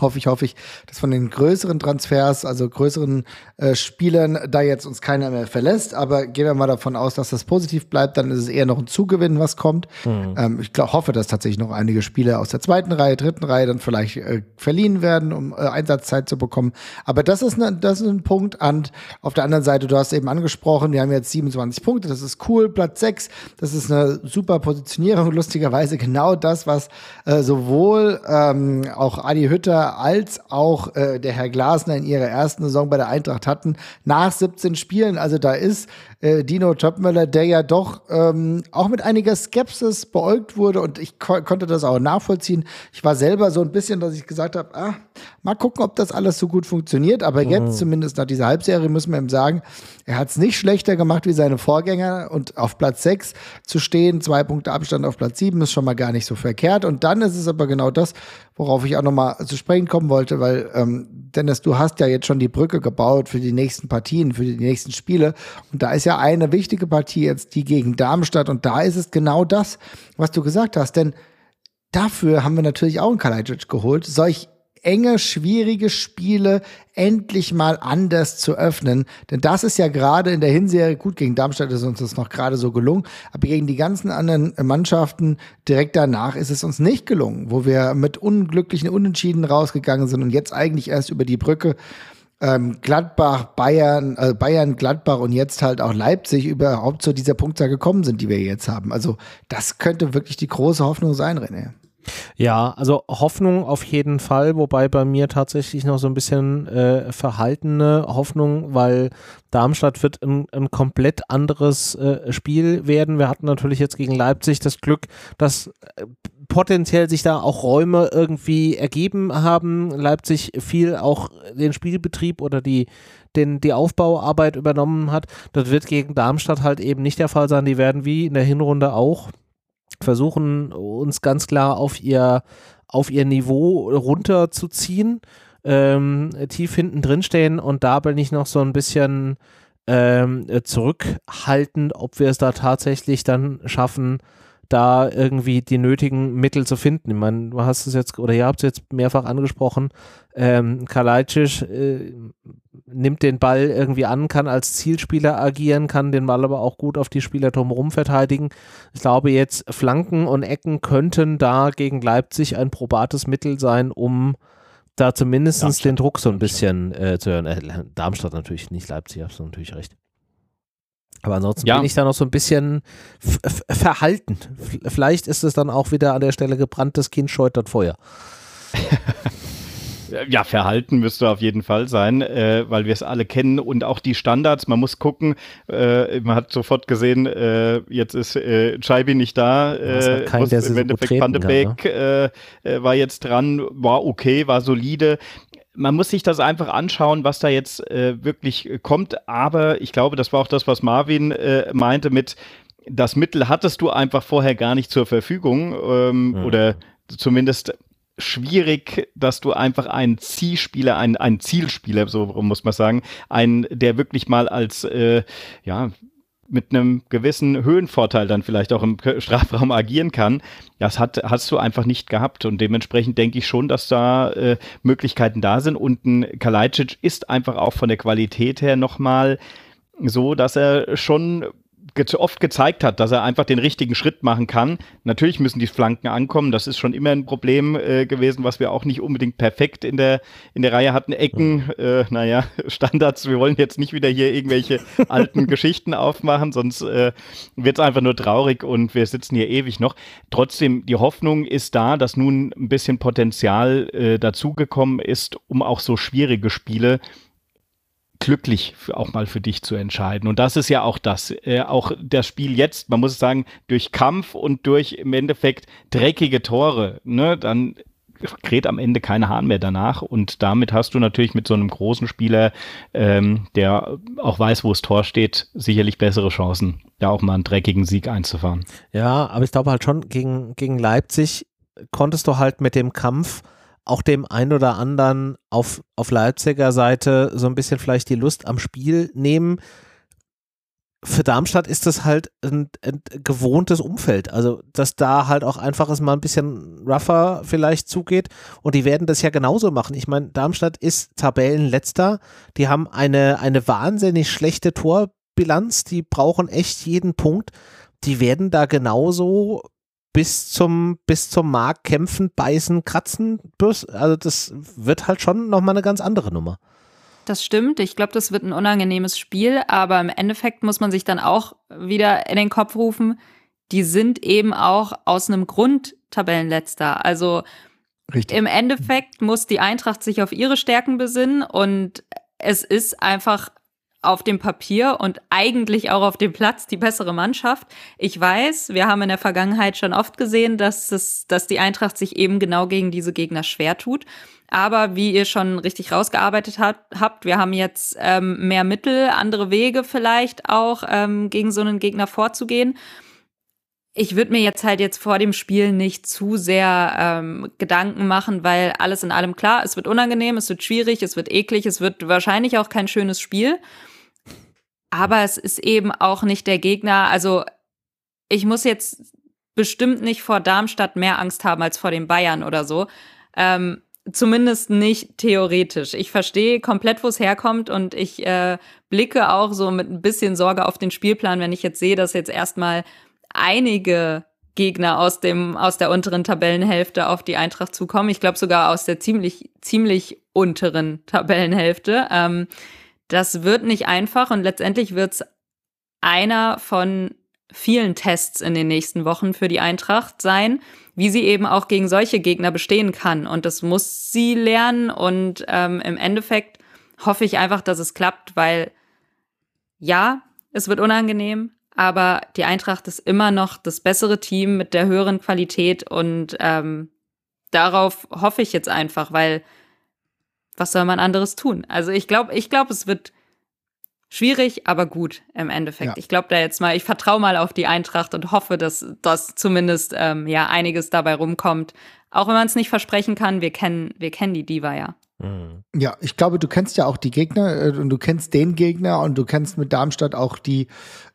hoffe ich, hoffe ich, dass von den größeren Transfers, also größeren äh, Spielern, da jetzt uns keiner mehr verlässt. Aber gehen wir mal davon aus, dass das positiv bleibt, dann ist es eher noch ein Zugewinn, was kommt. Mhm. Ähm, ich glaub, hoffe, dass tatsächlich noch einige Spieler aus der zweiten Reihe, dritten Reihe dann vielleicht äh, verliehen werden, um äh, Einsatzzeit zu bekommen. Aber das ist, ne, das ist ein Punkt. Und auf der anderen Seite, du hast eben angesprochen, wir haben jetzt 27 Punkte, das ist cool. Platz 6, das ist eine super Positionierung. Lustigerweise genau das, was äh, sowohl ähm, auch Adi Hütter als auch äh, der Herr Glasner in ihrer ersten Saison bei der Eintracht hatten, nach 17 Spielen. Also da ist äh, Dino Topmöller, der ja doch ähm, auch mit einiger Skepsis beäugt wurde und ich ko konnte das auch nachvollziehen. Ich war selber so ein bisschen, dass ich gesagt habe, ah, mal gucken, ob das alles so gut funktioniert. Aber mhm. jetzt zumindest nach dieser Halbserie müssen wir ihm sagen, er hat es nicht schlechter gemacht wie seine Vorgänger und auf Platz 6 zu stehen, zwei Punkte Abstand auf Platz 7 ist schon mal gar nicht so verkehrt. Und dann ist es aber genau das, worauf ich auch nochmal zu sprechen kommen wollte, weil ähm, Dennis, du hast ja jetzt schon die Brücke gebaut für die nächsten Partien, für die nächsten Spiele. Und da ist ja eine wichtige Partie jetzt die gegen Darmstadt. Und da ist es genau das, was du gesagt hast. Denn dafür haben wir natürlich auch einen Kalajdzic geholt, solch enge, schwierige Spiele endlich mal anders zu öffnen. Denn das ist ja gerade in der Hinserie, gut, gegen Darmstadt ist uns das noch gerade so gelungen, aber gegen die ganzen anderen Mannschaften direkt danach ist es uns nicht gelungen, wo wir mit unglücklichen Unentschieden rausgegangen sind und jetzt eigentlich erst über die Brücke ähm, Gladbach, Bayern, äh, Bayern, Gladbach und jetzt halt auch Leipzig überhaupt zu dieser Punktzahl gekommen sind, die wir jetzt haben. Also das könnte wirklich die große Hoffnung sein, René. Ja, also Hoffnung auf jeden Fall, wobei bei mir tatsächlich noch so ein bisschen äh, verhaltene Hoffnung, weil Darmstadt wird ein, ein komplett anderes äh, Spiel werden. Wir hatten natürlich jetzt gegen Leipzig das Glück, dass äh, potenziell sich da auch Räume irgendwie ergeben haben. Leipzig viel auch den Spielbetrieb oder die, den, die Aufbauarbeit übernommen hat. Das wird gegen Darmstadt halt eben nicht der Fall sein. Die werden wie in der Hinrunde auch versuchen, uns ganz klar auf ihr, auf ihr Niveau runterzuziehen, ähm, tief hinten drin stehen und da bin ich noch so ein bisschen ähm, zurückhaltend, ob wir es da tatsächlich dann schaffen, da irgendwie die nötigen Mittel zu finden. Ich meine, du hast es jetzt, oder ihr habt es jetzt mehrfach angesprochen, ähm, Kalajdzic äh, nimmt den Ball irgendwie an, kann als Zielspieler agieren, kann den Ball aber auch gut auf die Spieler drumherum verteidigen. Ich glaube jetzt, Flanken und Ecken könnten da gegen Leipzig ein probates Mittel sein, um da zumindest den Druck so ein bisschen äh, zu hören. Äh, Darmstadt natürlich, nicht Leipzig, hast du natürlich recht. Aber ansonsten ja. bin ich da noch so ein bisschen verhalten. Vielleicht ist es dann auch wieder an der Stelle gebranntes Kind scheutert Feuer. <laughs> Ja, verhalten müsste auf jeden Fall sein, äh, weil wir es alle kennen und auch die Standards. Man muss gucken, äh, man hat sofort gesehen, äh, jetzt ist äh, Scheibi nicht da. Äh, kein, der im Endeffekt Van de Beek ne? Äh, äh, war jetzt dran, war okay, war solide man muss sich das einfach anschauen, was da jetzt äh, wirklich kommt. Aber ich glaube, das war auch das, was Marvin äh, meinte mit, das Mittel hattest du einfach vorher gar nicht zur Verfügung ähm, mhm. oder zumindest schwierig, dass du einfach einen Zielspieler, einen, einen Zielspieler, so muss man sagen, einen, der wirklich mal als, äh, ja, mit einem gewissen Höhenvorteil dann vielleicht auch im Strafraum agieren kann. Das hat, hast du einfach nicht gehabt und dementsprechend denke ich schon, dass da äh, Möglichkeiten da sind und ein Kalajdzic ist einfach auch von der Qualität her nochmal so, dass er schon oft gezeigt hat, dass er einfach den richtigen Schritt machen kann. Natürlich müssen die Flanken ankommen, das ist schon immer ein Problem äh, gewesen, was wir auch nicht unbedingt perfekt in der, in der Reihe hatten. Ecken, äh, naja, <laughs> Standards, wir wollen jetzt nicht wieder hier irgendwelche <laughs> alten Geschichten aufmachen, sonst äh, wird es einfach nur traurig und wir sitzen hier ewig noch. Trotzdem, die Hoffnung ist da, dass nun ein bisschen Potenzial äh, dazugekommen ist, um auch so schwierige Spiele glücklich auch mal für dich zu entscheiden. Und das ist ja auch das, äh, auch das Spiel jetzt, man muss sagen, durch Kampf und durch im Endeffekt dreckige Tore, ne, dann kräht am Ende kein Hahn mehr danach. Und damit hast du natürlich mit so einem großen Spieler, ähm, der auch weiß, wo das Tor steht, sicherlich bessere Chancen, da auch mal einen dreckigen Sieg einzufahren. Ja, aber ich glaube halt schon, gegen, gegen Leipzig konntest du halt mit dem Kampf auch dem ein oder anderen auf, auf Leipziger Seite so ein bisschen vielleicht die Lust am Spiel nehmen. für Darmstadt ist das halt ein, ein, gewohntes Umfeld. Also, dass da halt auch einfach es mal ein bisschen rougher vielleicht zugeht. Und die werden das ja genauso machen. Ich meine, Darmstadt ist Tabellenletzter. Die haben eine, eine wahnsinnig schlechte Torbilanz. Die brauchen echt jeden Punkt. Die werden da genauso bis zum, bis zum Markt kämpfen, beißen, kratzen. Also, das wird halt schon nochmal eine ganz andere Nummer. Das stimmt. Ich glaube, das wird ein unangenehmes Spiel, aber im Endeffekt muss man sich dann auch wieder in den Kopf rufen, die sind eben auch aus einem Grund Tabellenletzter. Also Richtig. im Endeffekt muss die Eintracht sich auf ihre Stärken besinnen und es ist einfach auf dem Papier und eigentlich auch auf dem Platz die bessere Mannschaft. Ich weiß, wir haben in der Vergangenheit schon oft gesehen, dass, es, dass die Eintracht sich eben genau gegen diese Gegner schwer tut. Aber wie ihr schon richtig rausgearbeitet habt, wir haben jetzt ähm, mehr Mittel, andere Wege vielleicht auch, ähm, gegen so einen Gegner vorzugehen. Ich würde mir jetzt halt jetzt vor dem Spiel nicht zu sehr ähm, Gedanken machen, weil alles in allem klar, es wird unangenehm, es wird schwierig, es wird eklig, es wird wahrscheinlich auch kein schönes Spiel. Aber es ist eben auch nicht der Gegner. Also ich muss jetzt bestimmt nicht vor Darmstadt mehr Angst haben als vor den Bayern oder so. Ähm, Zumindest nicht theoretisch. Ich verstehe komplett, wo es herkommt und ich äh, blicke auch so mit ein bisschen Sorge auf den Spielplan, wenn ich jetzt sehe, dass jetzt erstmal einige Gegner aus dem aus der unteren Tabellenhälfte auf die Eintracht zukommen. Ich glaube sogar aus der ziemlich ziemlich unteren Tabellenhälfte. Ähm, das wird nicht einfach und letztendlich wird es einer von vielen Tests in den nächsten Wochen für die Eintracht sein, wie sie eben auch gegen solche Gegner bestehen kann. Und das muss sie lernen. Und ähm, im Endeffekt hoffe ich einfach, dass es klappt, weil ja, es wird unangenehm, aber die Eintracht ist immer noch das bessere Team mit der höheren Qualität und ähm, darauf hoffe ich jetzt einfach, weil was soll man anderes tun? Also ich glaube, ich glaube, es wird Schwierig, aber gut im Endeffekt. Ja. Ich glaube da jetzt mal, ich vertraue mal auf die Eintracht und hoffe, dass, dass zumindest ähm, ja einiges dabei rumkommt. Auch wenn man es nicht versprechen kann, wir kennen, wir kennen die Diva ja. Mhm. Ja, ich glaube, du kennst ja auch die Gegner äh, und du kennst den Gegner und du kennst mit Darmstadt auch die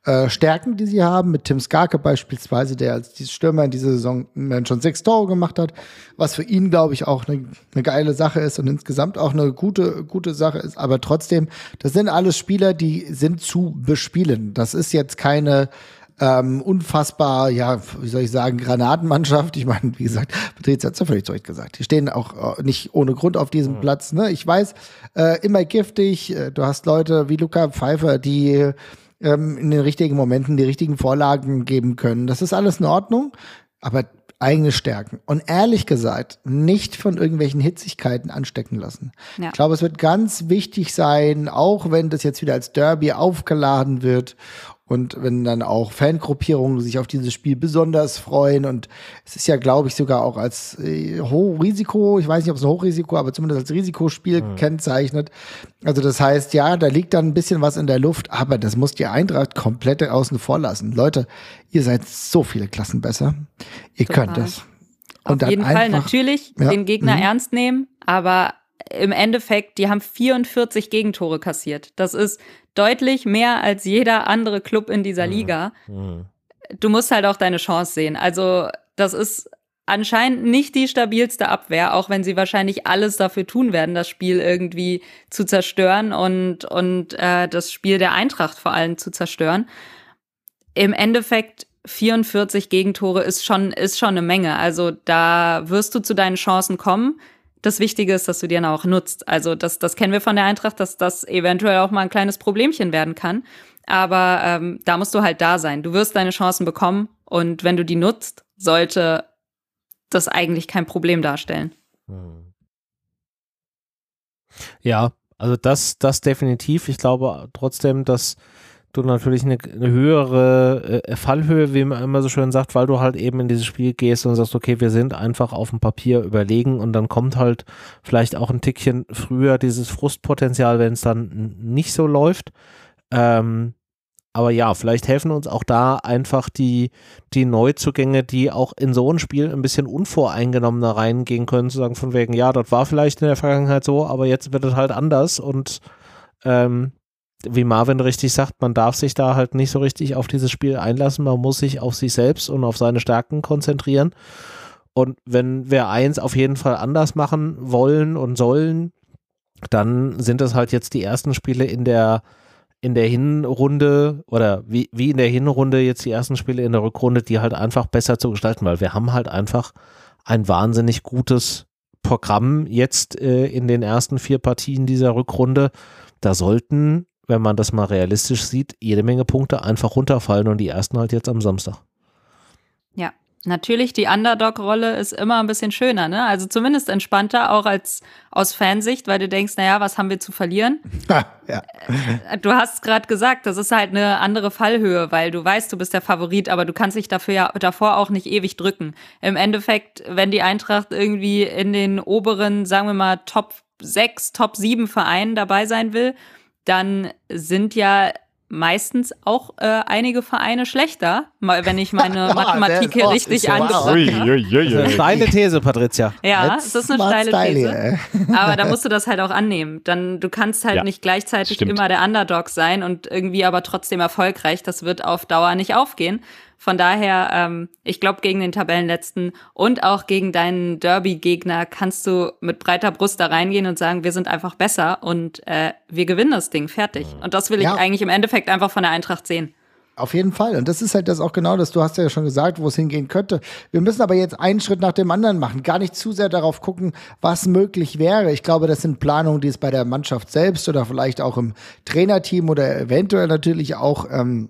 äh, Stärken, die sie haben. Mit Tim Skarke beispielsweise, der als Stürmer in dieser Saison schon sechs Tore gemacht hat, was für ihn, glaube ich, auch eine ne geile Sache ist und insgesamt auch eine gute, gute Sache ist. Aber trotzdem, das sind alles Spieler, die sind zu bespielen. Das ist jetzt keine ähm, unfassbar, ja, wie soll ich sagen, Granatenmannschaft. Ich meine, wie gesagt, Patricia hat es ja völlig zu gesagt. Die stehen auch äh, nicht ohne Grund auf diesem mhm. Platz. Ne? Ich weiß, äh, immer giftig. Äh, du hast Leute wie Luca Pfeiffer, die ähm, in den richtigen Momenten die richtigen Vorlagen geben können. Das ist alles in Ordnung. Aber eigene Stärken. Und ehrlich gesagt, nicht von irgendwelchen Hitzigkeiten anstecken lassen. Ja. Ich glaube, es wird ganz wichtig sein, auch wenn das jetzt wieder als Derby aufgeladen wird und wenn dann auch Fangruppierungen sich auf dieses Spiel besonders freuen und es ist ja, glaube ich, sogar auch als äh, Hochrisiko, ich weiß nicht, ob es ein Hochrisiko, aber zumindest als Risikospiel mhm. kennzeichnet. Also das heißt, ja, da liegt dann ein bisschen was in der Luft, aber das muss die Eintracht komplett außen vor lassen. Leute, ihr seid so viele Klassen besser. Ihr Total. könnt das. Und Auf jeden einfach, Fall natürlich ja, den Gegner mhm. ernst nehmen, aber im Endeffekt, die haben 44 Gegentore kassiert. Das ist deutlich mehr als jeder andere Club in dieser mhm. Liga. Mhm. Du musst halt auch deine Chance sehen. Also, das ist anscheinend nicht die stabilste Abwehr, auch wenn sie wahrscheinlich alles dafür tun werden, das Spiel irgendwie zu zerstören und, und äh, das Spiel der Eintracht vor allem zu zerstören. Im Endeffekt 44 Gegentore ist schon, ist schon eine Menge. Also da wirst du zu deinen Chancen kommen das Wichtige ist, dass du dann auch nutzt. Also das, das kennen wir von der Eintracht, dass das eventuell auch mal ein kleines Problemchen werden kann. Aber ähm, da musst du halt da sein. Du wirst deine Chancen bekommen und wenn du die nutzt, sollte das eigentlich kein Problem darstellen. Hm. Ja, also das, das definitiv. Ich glaube trotzdem, dass du natürlich eine, eine höhere äh, Fallhöhe, wie man immer so schön sagt, weil du halt eben in dieses Spiel gehst und sagst, okay, wir sind einfach auf dem Papier überlegen und dann kommt halt vielleicht auch ein Tickchen früher dieses Frustpotenzial, wenn es dann nicht so läuft. Ähm, aber ja, vielleicht helfen uns auch da einfach die, die Neuzugänge, die auch in so ein Spiel ein bisschen unvoreingenommener reingehen können, zu sagen von wegen, ja, das war vielleicht in der Vergangenheit so, aber jetzt wird es halt anders und ähm, wie Marvin richtig sagt, man darf sich da halt nicht so richtig auf dieses Spiel einlassen. Man muss sich auf sich selbst und auf seine Stärken konzentrieren. Und wenn wir eins auf jeden Fall anders machen wollen und sollen, dann sind es halt jetzt die ersten Spiele in der in der Hinrunde oder wie, wie in der Hinrunde jetzt die ersten Spiele in der Rückrunde, die halt einfach besser zu gestalten, weil wir haben halt einfach ein wahnsinnig gutes Programm jetzt äh, in den ersten vier Partien dieser Rückrunde. Da sollten, wenn man das mal realistisch sieht, jede Menge Punkte einfach runterfallen und die ersten halt jetzt am Samstag. Ja, Natürlich, die Underdog-Rolle ist immer ein bisschen schöner, ne? Also zumindest entspannter, auch als aus Fansicht, weil du denkst, naja, was haben wir zu verlieren? <laughs> ja. Äh, du hast gerade gesagt, das ist halt eine andere Fallhöhe, weil du weißt, du bist der Favorit, aber du kannst dich dafür ja davor auch nicht ewig drücken. Im Endeffekt, wenn die Eintracht irgendwie in den oberen, sagen wir mal, Top 6, Top 7 Vereinen dabei sein will, dann sind ja meistens auch äh, einige Vereine schlechter, wenn ich meine <laughs> Mathematik hier richtig angebracht habe. Steile These, Patricia. Ja, das ist eine steile These. <laughs> Aber da musst du das halt auch annehmen. Dann, du kannst halt ja, nicht gleichzeitig stimmt. immer der Underdog sein und irgendwie aber trotzdem erfolgreich. Das wird auf Dauer nicht aufgehen. Von daher, ähm, ich glaube, gegen den Tabellenletzten und auch gegen deinen Derby-Gegner kannst du mit breiter Brust da reingehen und sagen, wir sind einfach besser und äh, wir gewinnen das Ding, fertig. Und das will ich ja. eigentlich im Endeffekt einfach von der Eintracht sehen. Auf jeden Fall. Und das ist halt das auch genau das. Du hast ja schon gesagt, wo es hingehen könnte. Wir müssen aber jetzt einen Schritt nach dem anderen machen. Gar nicht zu sehr darauf gucken, was möglich wäre. Ich glaube, das sind Planungen, die es bei der Mannschaft selbst oder vielleicht auch im Trainerteam oder eventuell natürlich auch ähm,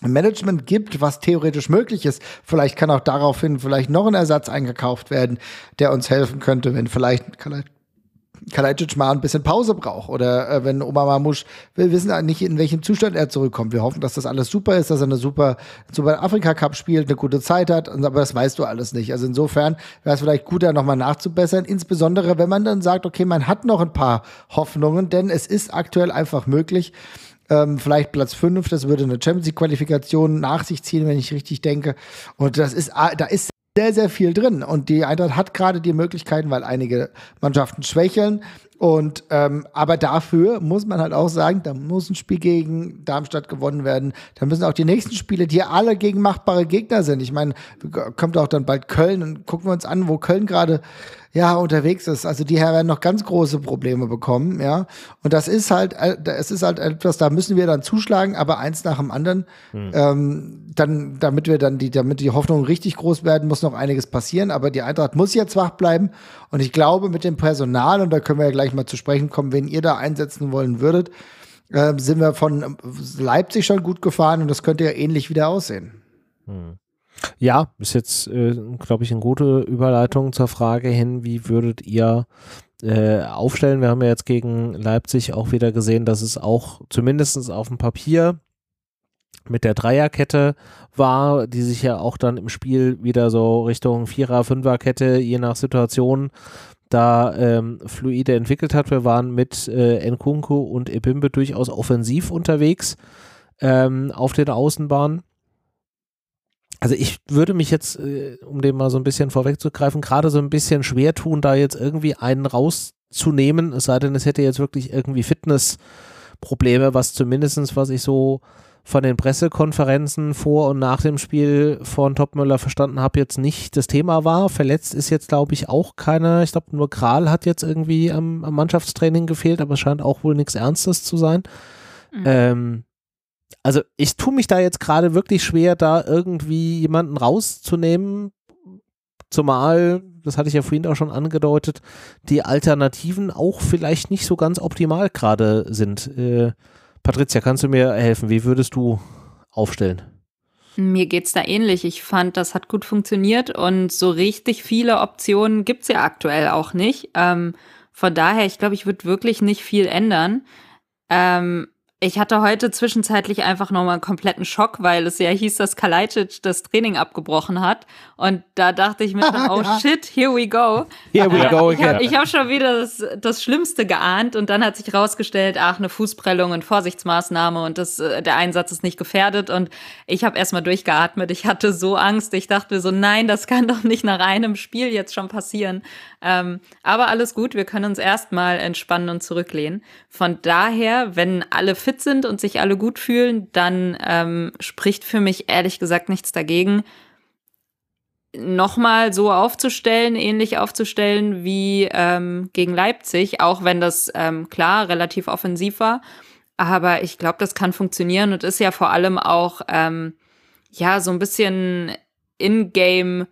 Management gibt, was theoretisch möglich ist. Vielleicht kann auch daraufhin vielleicht noch ein Ersatz eingekauft werden, der uns helfen könnte, wenn vielleicht Kalajdzic mal ein bisschen Pause braucht oder äh, wenn Oma Mamusch, wir wissen nicht, in welchem Zustand er zurückkommt. Wir hoffen, dass das alles super ist, dass er eine super, super Afrika Cup spielt, eine gute Zeit hat, aber das weißt du alles nicht. Also insofern wäre es vielleicht gut, da nochmal nachzubessern, insbesondere wenn man dann sagt, okay, man hat noch ein paar Hoffnungen, denn es ist aktuell einfach möglich, ähm, vielleicht Platz 5, das würde eine Champions League-Qualifikation nach sich ziehen, wenn ich richtig denke. Und das ist, da ist sehr, sehr viel drin. Und die Eintracht hat gerade die Möglichkeiten, weil einige Mannschaften schwächeln. Und ähm, aber dafür muss man halt auch sagen, da muss ein Spiel gegen Darmstadt gewonnen werden. Da müssen auch die nächsten Spiele, die alle gegen machbare Gegner sind. Ich meine, kommt auch dann bald Köln und gucken wir uns an, wo Köln gerade ja, unterwegs ist. Also die werden noch ganz große Probleme bekommen, ja. Und das ist halt, äh, es ist halt etwas, da müssen wir dann zuschlagen, aber eins nach dem anderen. Hm. Ähm, dann, damit wir dann die, damit die Hoffnungen richtig groß werden, muss noch einiges passieren. Aber die Eintracht muss jetzt wach bleiben. Und ich glaube, mit dem Personal, und da können wir ja gleich mal zu sprechen kommen, wen ihr da einsetzen wollen würdet, äh, sind wir von Leipzig schon gut gefahren und das könnte ja ähnlich wieder aussehen. Hm. Ja, ist jetzt, äh, glaube ich, eine gute Überleitung zur Frage hin, wie würdet ihr äh, aufstellen? Wir haben ja jetzt gegen Leipzig auch wieder gesehen, dass es auch zumindest auf dem Papier mit der Dreierkette war, die sich ja auch dann im Spiel wieder so Richtung Vierer-, Fünferkette, je nach Situation, da ähm, fluide entwickelt hat. Wir waren mit äh, Nkunku und Ebimbe durchaus offensiv unterwegs ähm, auf den Außenbahnen. Also ich würde mich jetzt, äh, um dem mal so ein bisschen vorwegzugreifen, gerade so ein bisschen schwer tun, da jetzt irgendwie einen rauszunehmen, es sei denn, es hätte jetzt wirklich irgendwie Fitnessprobleme, was zumindestens, was ich so von den Pressekonferenzen vor und nach dem Spiel von Topmüller verstanden habe, jetzt nicht das Thema war. Verletzt ist jetzt, glaube ich, auch keiner. Ich glaube, nur Kral hat jetzt irgendwie am, am, Mannschaftstraining gefehlt, aber es scheint auch wohl nichts Ernstes zu sein. Mhm. Ähm, also ich tue mich da jetzt gerade wirklich schwer, da irgendwie jemanden rauszunehmen, zumal, das hatte ich ja vorhin auch schon angedeutet, die Alternativen auch vielleicht nicht so ganz optimal gerade sind. Äh, Patricia, kannst du mir helfen? Wie würdest du aufstellen? Mir geht es da ähnlich. Ich fand, das hat gut funktioniert und so richtig viele Optionen gibt es ja aktuell auch nicht. Ähm, von daher, ich glaube, ich würde wirklich nicht viel ändern. Ähm, ich hatte heute zwischenzeitlich einfach nochmal einen kompletten Schock, weil es ja hieß, dass Kalajdzic das Training abgebrochen hat. Und da dachte ich mir, dann, <laughs> oh shit, here we go. Here we go again. Ich habe hab schon wieder das, das Schlimmste geahnt und dann hat sich rausgestellt, ach, eine Fußprellung und Vorsichtsmaßnahme und das, äh, der Einsatz ist nicht gefährdet. Und ich habe erstmal durchgeatmet. Ich hatte so Angst. Ich dachte so, nein, das kann doch nicht nach einem Spiel jetzt schon passieren. Ähm, aber alles gut, wir können uns erstmal entspannen und zurücklehnen. Von daher, wenn alle fit fit sind und sich alle gut fühlen, dann ähm, spricht für mich ehrlich gesagt nichts dagegen, nochmal so aufzustellen, ähnlich aufzustellen wie ähm, gegen Leipzig, auch wenn das ähm, klar relativ offensiv war. Aber ich glaube, das kann funktionieren und ist ja vor allem auch ähm, ja so ein bisschen in-game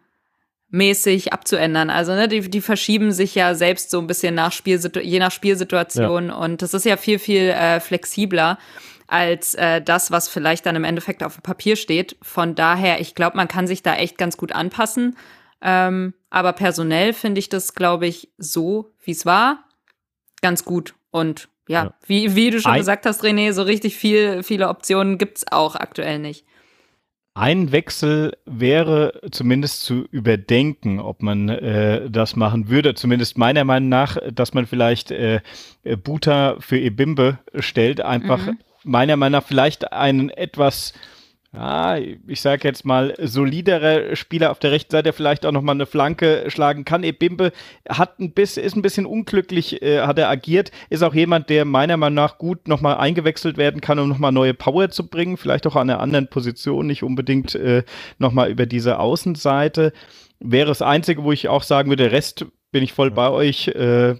mäßig abzuändern. Also ne, die, die verschieben sich ja selbst so ein bisschen nach Spielsitu je nach Spielsituation ja. und das ist ja viel, viel äh, flexibler als äh, das, was vielleicht dann im Endeffekt auf dem Papier steht. Von daher, ich glaube, man kann sich da echt ganz gut anpassen. Ähm, aber personell finde ich das, glaube ich, so, wie es war, ganz gut. Und ja, ja. Wie, wie du schon Ein gesagt hast, René, so richtig viel, viele Optionen gibt es auch aktuell nicht. Ein Wechsel wäre zumindest zu überdenken, ob man äh, das machen würde. Zumindest meiner Meinung nach, dass man vielleicht äh, Buta für Ebimbe stellt. Einfach mhm. meiner Meinung nach vielleicht einen etwas ja, ich sage jetzt mal, solidere Spieler auf der rechten Seite vielleicht auch nochmal eine Flanke schlagen kann. Ebimbe hat ein bisschen, ist ein bisschen unglücklich, äh, hat er agiert, ist auch jemand, der meiner Meinung nach gut nochmal eingewechselt werden kann, um nochmal neue Power zu bringen, vielleicht auch an einer anderen Position, nicht unbedingt äh, nochmal über diese Außenseite. Wäre das Einzige, wo ich auch sagen würde, Rest bin ich voll bei euch. Äh,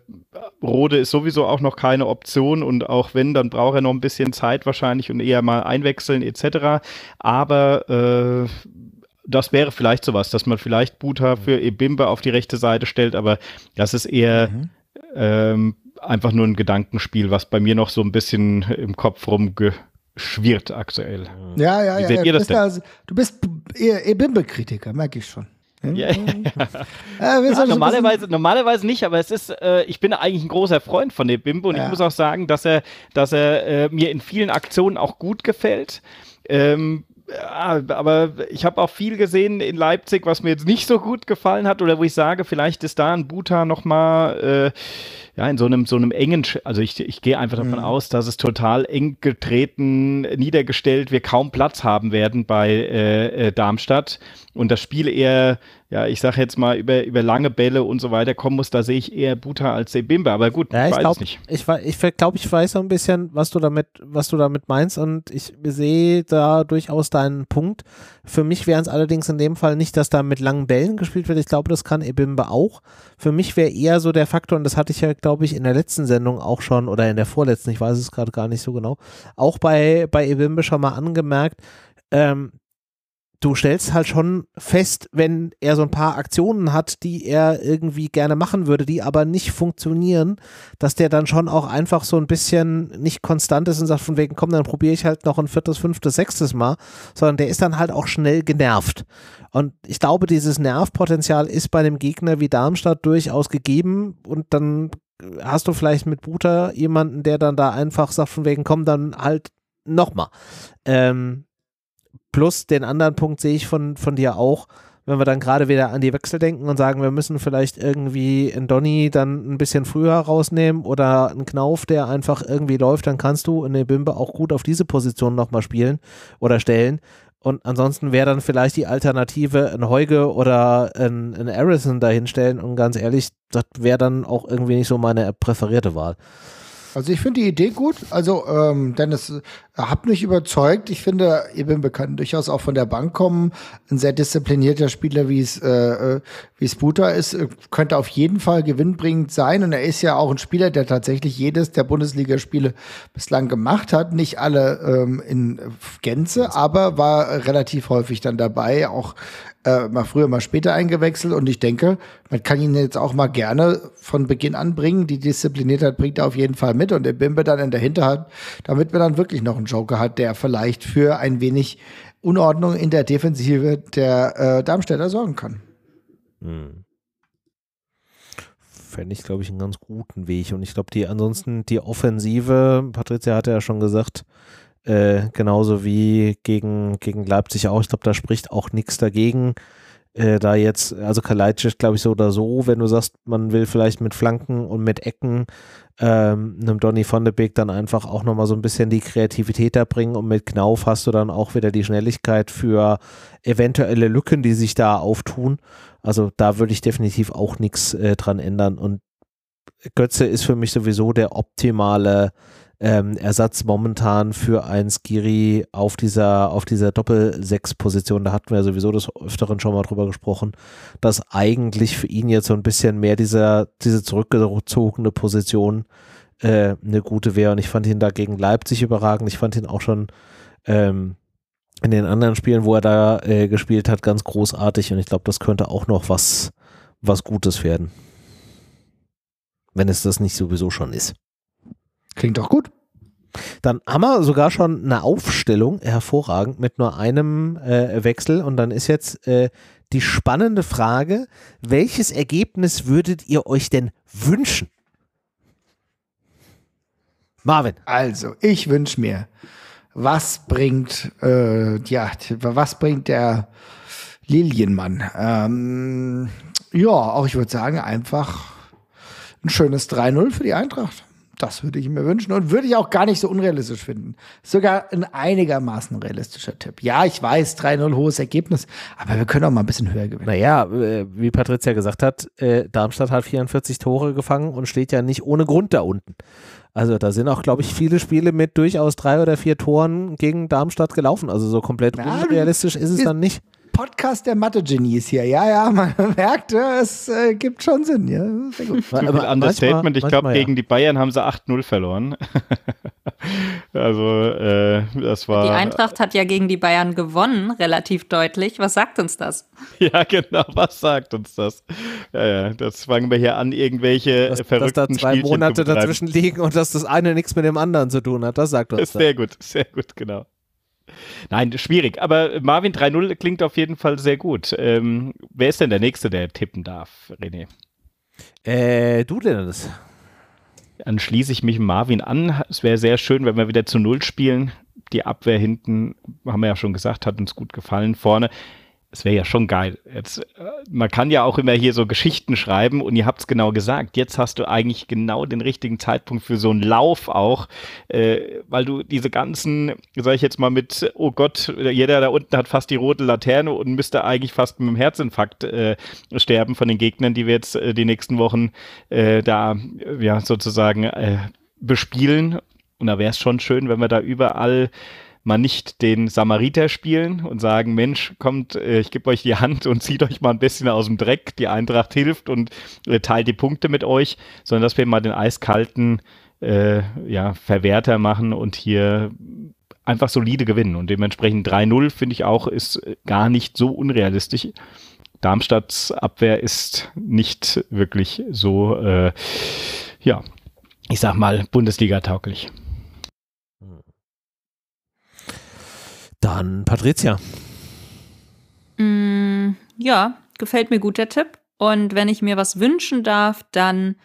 Rode ist sowieso auch noch keine Option und auch wenn, dann braucht er noch ein bisschen Zeit wahrscheinlich und eher mal einwechseln etc. Aber äh, das wäre vielleicht sowas, dass man vielleicht Buta für Ebimbe auf die rechte Seite stellt, aber das ist eher mhm. ähm, einfach nur ein Gedankenspiel, was bei mir noch so ein bisschen im Kopf rumgeschwirrt aktuell. Ja, ja, Wie ja. Seht ja, ihr das denn? Also, du bist Ebimbe-Kritiker, merke ich schon. Ja, ja. ja <laughs> normalerweise, normalerweise nicht, aber es ist, äh, ich bin eigentlich ein großer Freund von dem Bimbo und ich muss auch sagen, dass er, dass er äh, mir in vielen Aktionen auch gut gefällt. Ähm, ja, aber ich habe auch viel gesehen in Leipzig, was mir jetzt nicht so gut gefallen hat oder wo ich sage, vielleicht ist da ein Buta nochmal äh, ja, in so einem, so einem engen, also ich, ich gehe einfach davon mhm. aus, dass es total eng getreten, niedergestellt, wir kaum Platz haben werden bei äh, äh, Darmstadt und das Spiel eher, ja, ich sage jetzt mal, über, über lange Bälle und so weiter kommen muss, da sehe ich eher Buta als Sebimba, aber gut, ja, ich weiß glaub, nicht. Ich, ich glaube, ich weiß so ein bisschen, was du damit, was du damit meinst und ich sehe da durchaus deinen Punkt. Für mich wären es allerdings in dem Fall nicht, dass da mit langen Bällen gespielt wird. Ich glaube, das kann Ebimbe auch. Für mich wäre eher so der Faktor, und das hatte ich ja, glaube ich, in der letzten Sendung auch schon oder in der vorletzten, ich weiß es gerade gar nicht so genau, auch bei, bei Ebimbe schon mal angemerkt, ähm, du stellst halt schon fest, wenn er so ein paar Aktionen hat, die er irgendwie gerne machen würde, die aber nicht funktionieren, dass der dann schon auch einfach so ein bisschen nicht konstant ist und sagt, von wegen, komm, dann probiere ich halt noch ein viertes, fünftes, sechstes Mal, sondern der ist dann halt auch schnell genervt. Und ich glaube, dieses Nervpotenzial ist bei einem Gegner wie Darmstadt durchaus gegeben und dann hast du vielleicht mit Buter jemanden, der dann da einfach sagt, von wegen, komm, dann halt nochmal. Ähm, Plus den anderen Punkt sehe ich von, von dir auch, wenn wir dann gerade wieder an die Wechsel denken und sagen, wir müssen vielleicht irgendwie einen Donny dann ein bisschen früher rausnehmen oder einen Knauf, der einfach irgendwie läuft, dann kannst du in der Bimbe auch gut auf diese Position nochmal spielen oder stellen. Und ansonsten wäre dann vielleicht die Alternative ein Heuge oder ein, ein Harrison dahinstellen. Und ganz ehrlich, das wäre dann auch irgendwie nicht so meine präferierte Wahl. Also ich finde die Idee gut. Also ähm, Dennis äh, hat mich überzeugt. Ich finde, ihr bin bekannt durchaus auch von der Bank kommen. Ein sehr disziplinierter Spieler, wie es äh, äh wie es Buta ist, äh, könnte auf jeden Fall gewinnbringend sein. Und er ist ja auch ein Spieler, der tatsächlich jedes der Bundesligaspiele bislang gemacht hat. Nicht alle ähm, in Gänze, aber war relativ häufig dann dabei. Auch äh, mal früher, mal später eingewechselt. Und ich denke, man kann ihn jetzt auch mal gerne von Beginn an bringen. Die Diszipliniertheit bringt er auf jeden Fall mit. Und der Bimbe dann in der Hinterhand, damit man dann wirklich noch einen Joker hat, der vielleicht für ein wenig Unordnung in der Defensive der äh, Darmstädter sorgen kann. Hm. Fände ich, glaube ich, einen ganz guten Weg. Und ich glaube, die ansonsten die Offensive, Patricia hatte ja schon gesagt, äh, genauso wie gegen, gegen Leipzig auch. Ich glaube, da spricht auch nichts dagegen. Äh, da jetzt, also Kalajdzic, glaube ich, so oder so, wenn du sagst, man will vielleicht mit Flanken und mit Ecken ähm, einem Donny von de Beek dann einfach auch nochmal so ein bisschen die Kreativität da bringen und mit Knauf hast du dann auch wieder die Schnelligkeit für eventuelle Lücken, die sich da auftun. Also da würde ich definitiv auch nichts äh, dran ändern und Götze ist für mich sowieso der optimale ähm, Ersatz momentan für ein Skiri auf dieser, auf dieser Doppel-6-Position. Da hatten wir sowieso des Öfteren schon mal drüber gesprochen, dass eigentlich für ihn jetzt so ein bisschen mehr dieser, diese zurückgezogene Position äh, eine gute wäre. Und ich fand ihn da gegen Leipzig überragend. Ich fand ihn auch schon ähm, in den anderen Spielen, wo er da äh, gespielt hat, ganz großartig. Und ich glaube, das könnte auch noch was, was Gutes werden. Wenn es das nicht sowieso schon ist. Klingt doch gut. Dann haben wir sogar schon eine Aufstellung, hervorragend, mit nur einem äh, Wechsel. Und dann ist jetzt äh, die spannende Frage, welches Ergebnis würdet ihr euch denn wünschen? Marvin. Also, ich wünsche mir, was bringt, äh, ja, was bringt der Lilienmann? Ähm, ja, auch ich würde sagen, einfach ein schönes 3-0 für die Eintracht. Das würde ich mir wünschen und würde ich auch gar nicht so unrealistisch finden. Sogar ein einigermaßen realistischer Tipp. Ja, ich weiß, 3-0 hohes Ergebnis, aber wir können auch mal ein bisschen höher gewinnen. Naja, äh, wie Patricia gesagt hat, äh, Darmstadt hat 44 Tore gefangen und steht ja nicht ohne Grund da unten. Also da sind auch, glaube ich, viele Spiele mit durchaus drei oder vier Toren gegen Darmstadt gelaufen. Also so komplett ja, unrealistisch ist es dann nicht. Podcast der Mathe-Genies hier. Ja, ja, <laughs> man merkt, es äh, gibt schon Sinn. Ja, sehr gut. Understatement, ich glaube, ja. gegen die Bayern haben sie 8-0 verloren. <laughs> also, äh, das war. Die Eintracht hat ja gegen die Bayern gewonnen, relativ deutlich. Was sagt uns das? <laughs> Ja, genau, was sagt uns das? Ja, ja, das fangen wir hier an, irgendwelche dass, verrückten Dass da zwei Spielchen Monate dazwischen liegen und dass das eine nichts mit dem anderen zu tun hat, das sagt uns. Sehr das. gut, sehr gut, genau. Nein, schwierig. Aber Marvin 3-0 klingt auf jeden Fall sehr gut. Ähm, wer ist denn der Nächste, der tippen darf, René? Äh, du, Dennis. Dann schließe ich mich Marvin an. Es wäre sehr schön, wenn wir wieder zu Null spielen. Die Abwehr hinten, haben wir ja schon gesagt, hat uns gut gefallen. Vorne es wäre ja schon geil. Jetzt, äh, man kann ja auch immer hier so Geschichten schreiben und ihr habt es genau gesagt. Jetzt hast du eigentlich genau den richtigen Zeitpunkt für so einen Lauf auch, äh, weil du diese ganzen, sag ich jetzt mal mit, oh Gott, jeder da unten hat fast die rote Laterne und müsste eigentlich fast mit einem Herzinfarkt äh, sterben von den Gegnern, die wir jetzt äh, die nächsten Wochen äh, da ja sozusagen äh, bespielen. Und da wäre es schon schön, wenn wir da überall mal nicht den Samariter spielen und sagen, Mensch, kommt, äh, ich gebe euch die Hand und zieht euch mal ein bisschen aus dem Dreck, die Eintracht hilft und äh, teilt die Punkte mit euch, sondern dass wir mal den eiskalten äh, ja, Verwerter machen und hier einfach solide gewinnen. Und dementsprechend 3-0 finde ich auch ist gar nicht so unrealistisch. Darmstadts Abwehr ist nicht wirklich so, äh, ja, ich sag mal, Bundesliga-tauglich. Dann Patricia. Mm, ja, gefällt mir gut der Tipp. Und wenn ich mir was wünschen darf, dann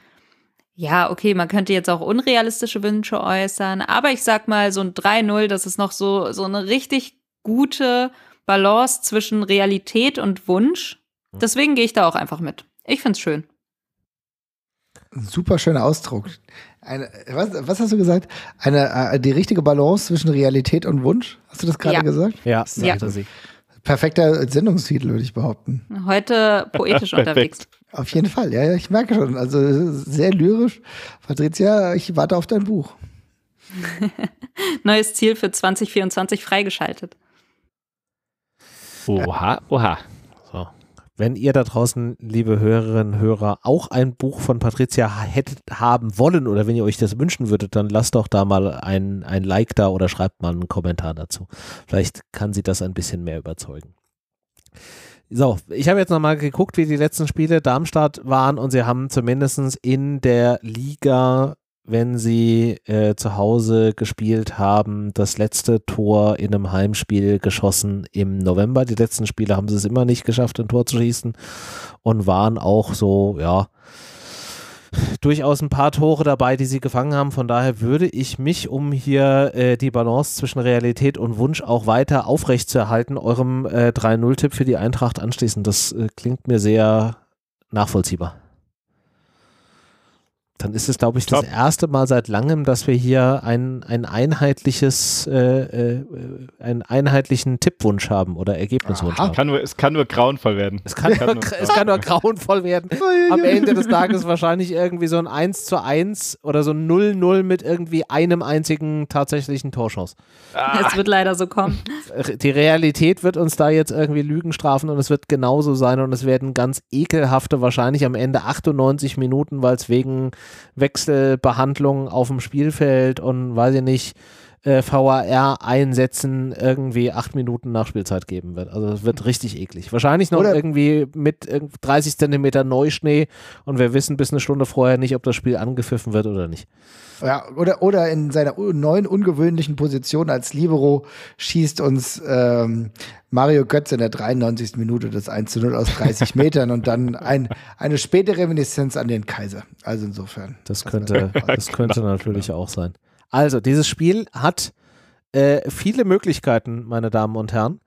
ja, okay, man könnte jetzt auch unrealistische Wünsche äußern, aber ich sag mal so ein 3-0, das ist noch so, so eine richtig gute Balance zwischen Realität und Wunsch. Hm. Deswegen gehe ich da auch einfach mit. Ich find's schön. Super schöner Ausdruck. Eine, was, was hast du gesagt? Eine, äh, die richtige Balance zwischen Realität und Wunsch? Hast du das gerade ja. gesagt? Ja, ja. Sie. Perfekter Sendungstitel, würde ich behaupten. Heute poetisch <laughs> unterwegs. Auf jeden Fall, ja, ja, ich merke schon. Also sehr lyrisch. Patricia, ich warte auf dein Buch. <laughs> Neues Ziel für 2024 freigeschaltet. Oha, oha. Wenn ihr da draußen, liebe Hörerinnen und Hörer, auch ein Buch von Patricia hättet haben wollen oder wenn ihr euch das wünschen würdet, dann lasst doch da mal ein, ein Like da oder schreibt mal einen Kommentar dazu. Vielleicht kann sie das ein bisschen mehr überzeugen. So, ich habe jetzt nochmal geguckt, wie die letzten Spiele Darmstadt waren und sie haben zumindest in der Liga wenn sie äh, zu Hause gespielt haben, das letzte Tor in einem Heimspiel geschossen im November. Die letzten Spiele haben sie es immer nicht geschafft, ein Tor zu schießen und waren auch so, ja, durchaus ein paar Tore dabei, die sie gefangen haben. Von daher würde ich mich, um hier äh, die Balance zwischen Realität und Wunsch auch weiter aufrechtzuerhalten, eurem äh, 3-0-Tipp für die Eintracht anschließen. Das äh, klingt mir sehr nachvollziehbar. Dann ist es, glaube ich, Top. das erste Mal seit langem, dass wir hier ein, ein einheitliches, äh, äh, einen einheitlichen Tippwunsch haben oder Ergebniswunsch Aha. haben. Kann nur, es kann nur grauenvoll werden. Es kann, kann nur, es kann nur grauenvoll werden. <laughs> Am Ende des Tages wahrscheinlich irgendwie so ein 1 zu 1 oder so ein 0-0 mit irgendwie einem einzigen tatsächlichen Torschuss. Ah. Es wird leider so kommen. Die Realität wird uns da jetzt irgendwie Lügen strafen und es wird genauso sein und es werden ganz ekelhafte, wahrscheinlich am Ende 98 Minuten, weil es wegen Wechselbehandlung auf dem Spielfeld und weiß ich nicht, äh, VAR einsetzen irgendwie acht Minuten Nachspielzeit geben wird. Also es wird richtig eklig. Wahrscheinlich noch Oder irgendwie mit 30 Zentimeter Neuschnee und wir wissen bis eine Stunde vorher nicht, ob das Spiel angepfiffen wird oder nicht. Ja, oder, oder in seiner neuen ungewöhnlichen Position als Libero schießt uns ähm, Mario Götze in der 93. Minute das 1 zu 0 aus 30 <laughs> Metern und dann ein, eine späte Reminiszenz an den Kaiser. Also insofern. Das könnte, <laughs> das könnte <laughs> natürlich auch sein. Also, dieses Spiel hat äh, viele Möglichkeiten, meine Damen und Herren.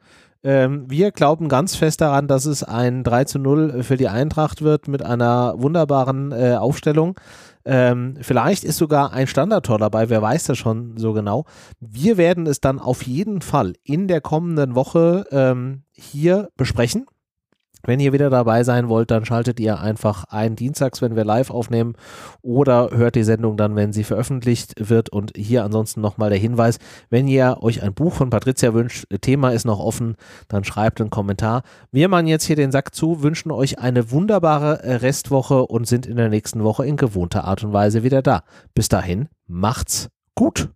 Ähm, wir glauben ganz fest daran, dass es ein 3 zu 0 für die Eintracht wird mit einer wunderbaren äh, Aufstellung. Ähm, vielleicht ist sogar ein Standardtor dabei, wer weiß das schon so genau. Wir werden es dann auf jeden Fall in der kommenden Woche ähm, hier besprechen. Wenn ihr wieder dabei sein wollt, dann schaltet ihr einfach ein dienstags, wenn wir live aufnehmen oder hört die Sendung dann, wenn sie veröffentlicht wird. Und hier ansonsten nochmal der Hinweis, wenn ihr euch ein Buch von Patricia wünscht, Thema ist noch offen, dann schreibt einen Kommentar. Wir machen jetzt hier den Sack zu, wünschen euch eine wunderbare Restwoche und sind in der nächsten Woche in gewohnter Art und Weise wieder da. Bis dahin, macht's gut.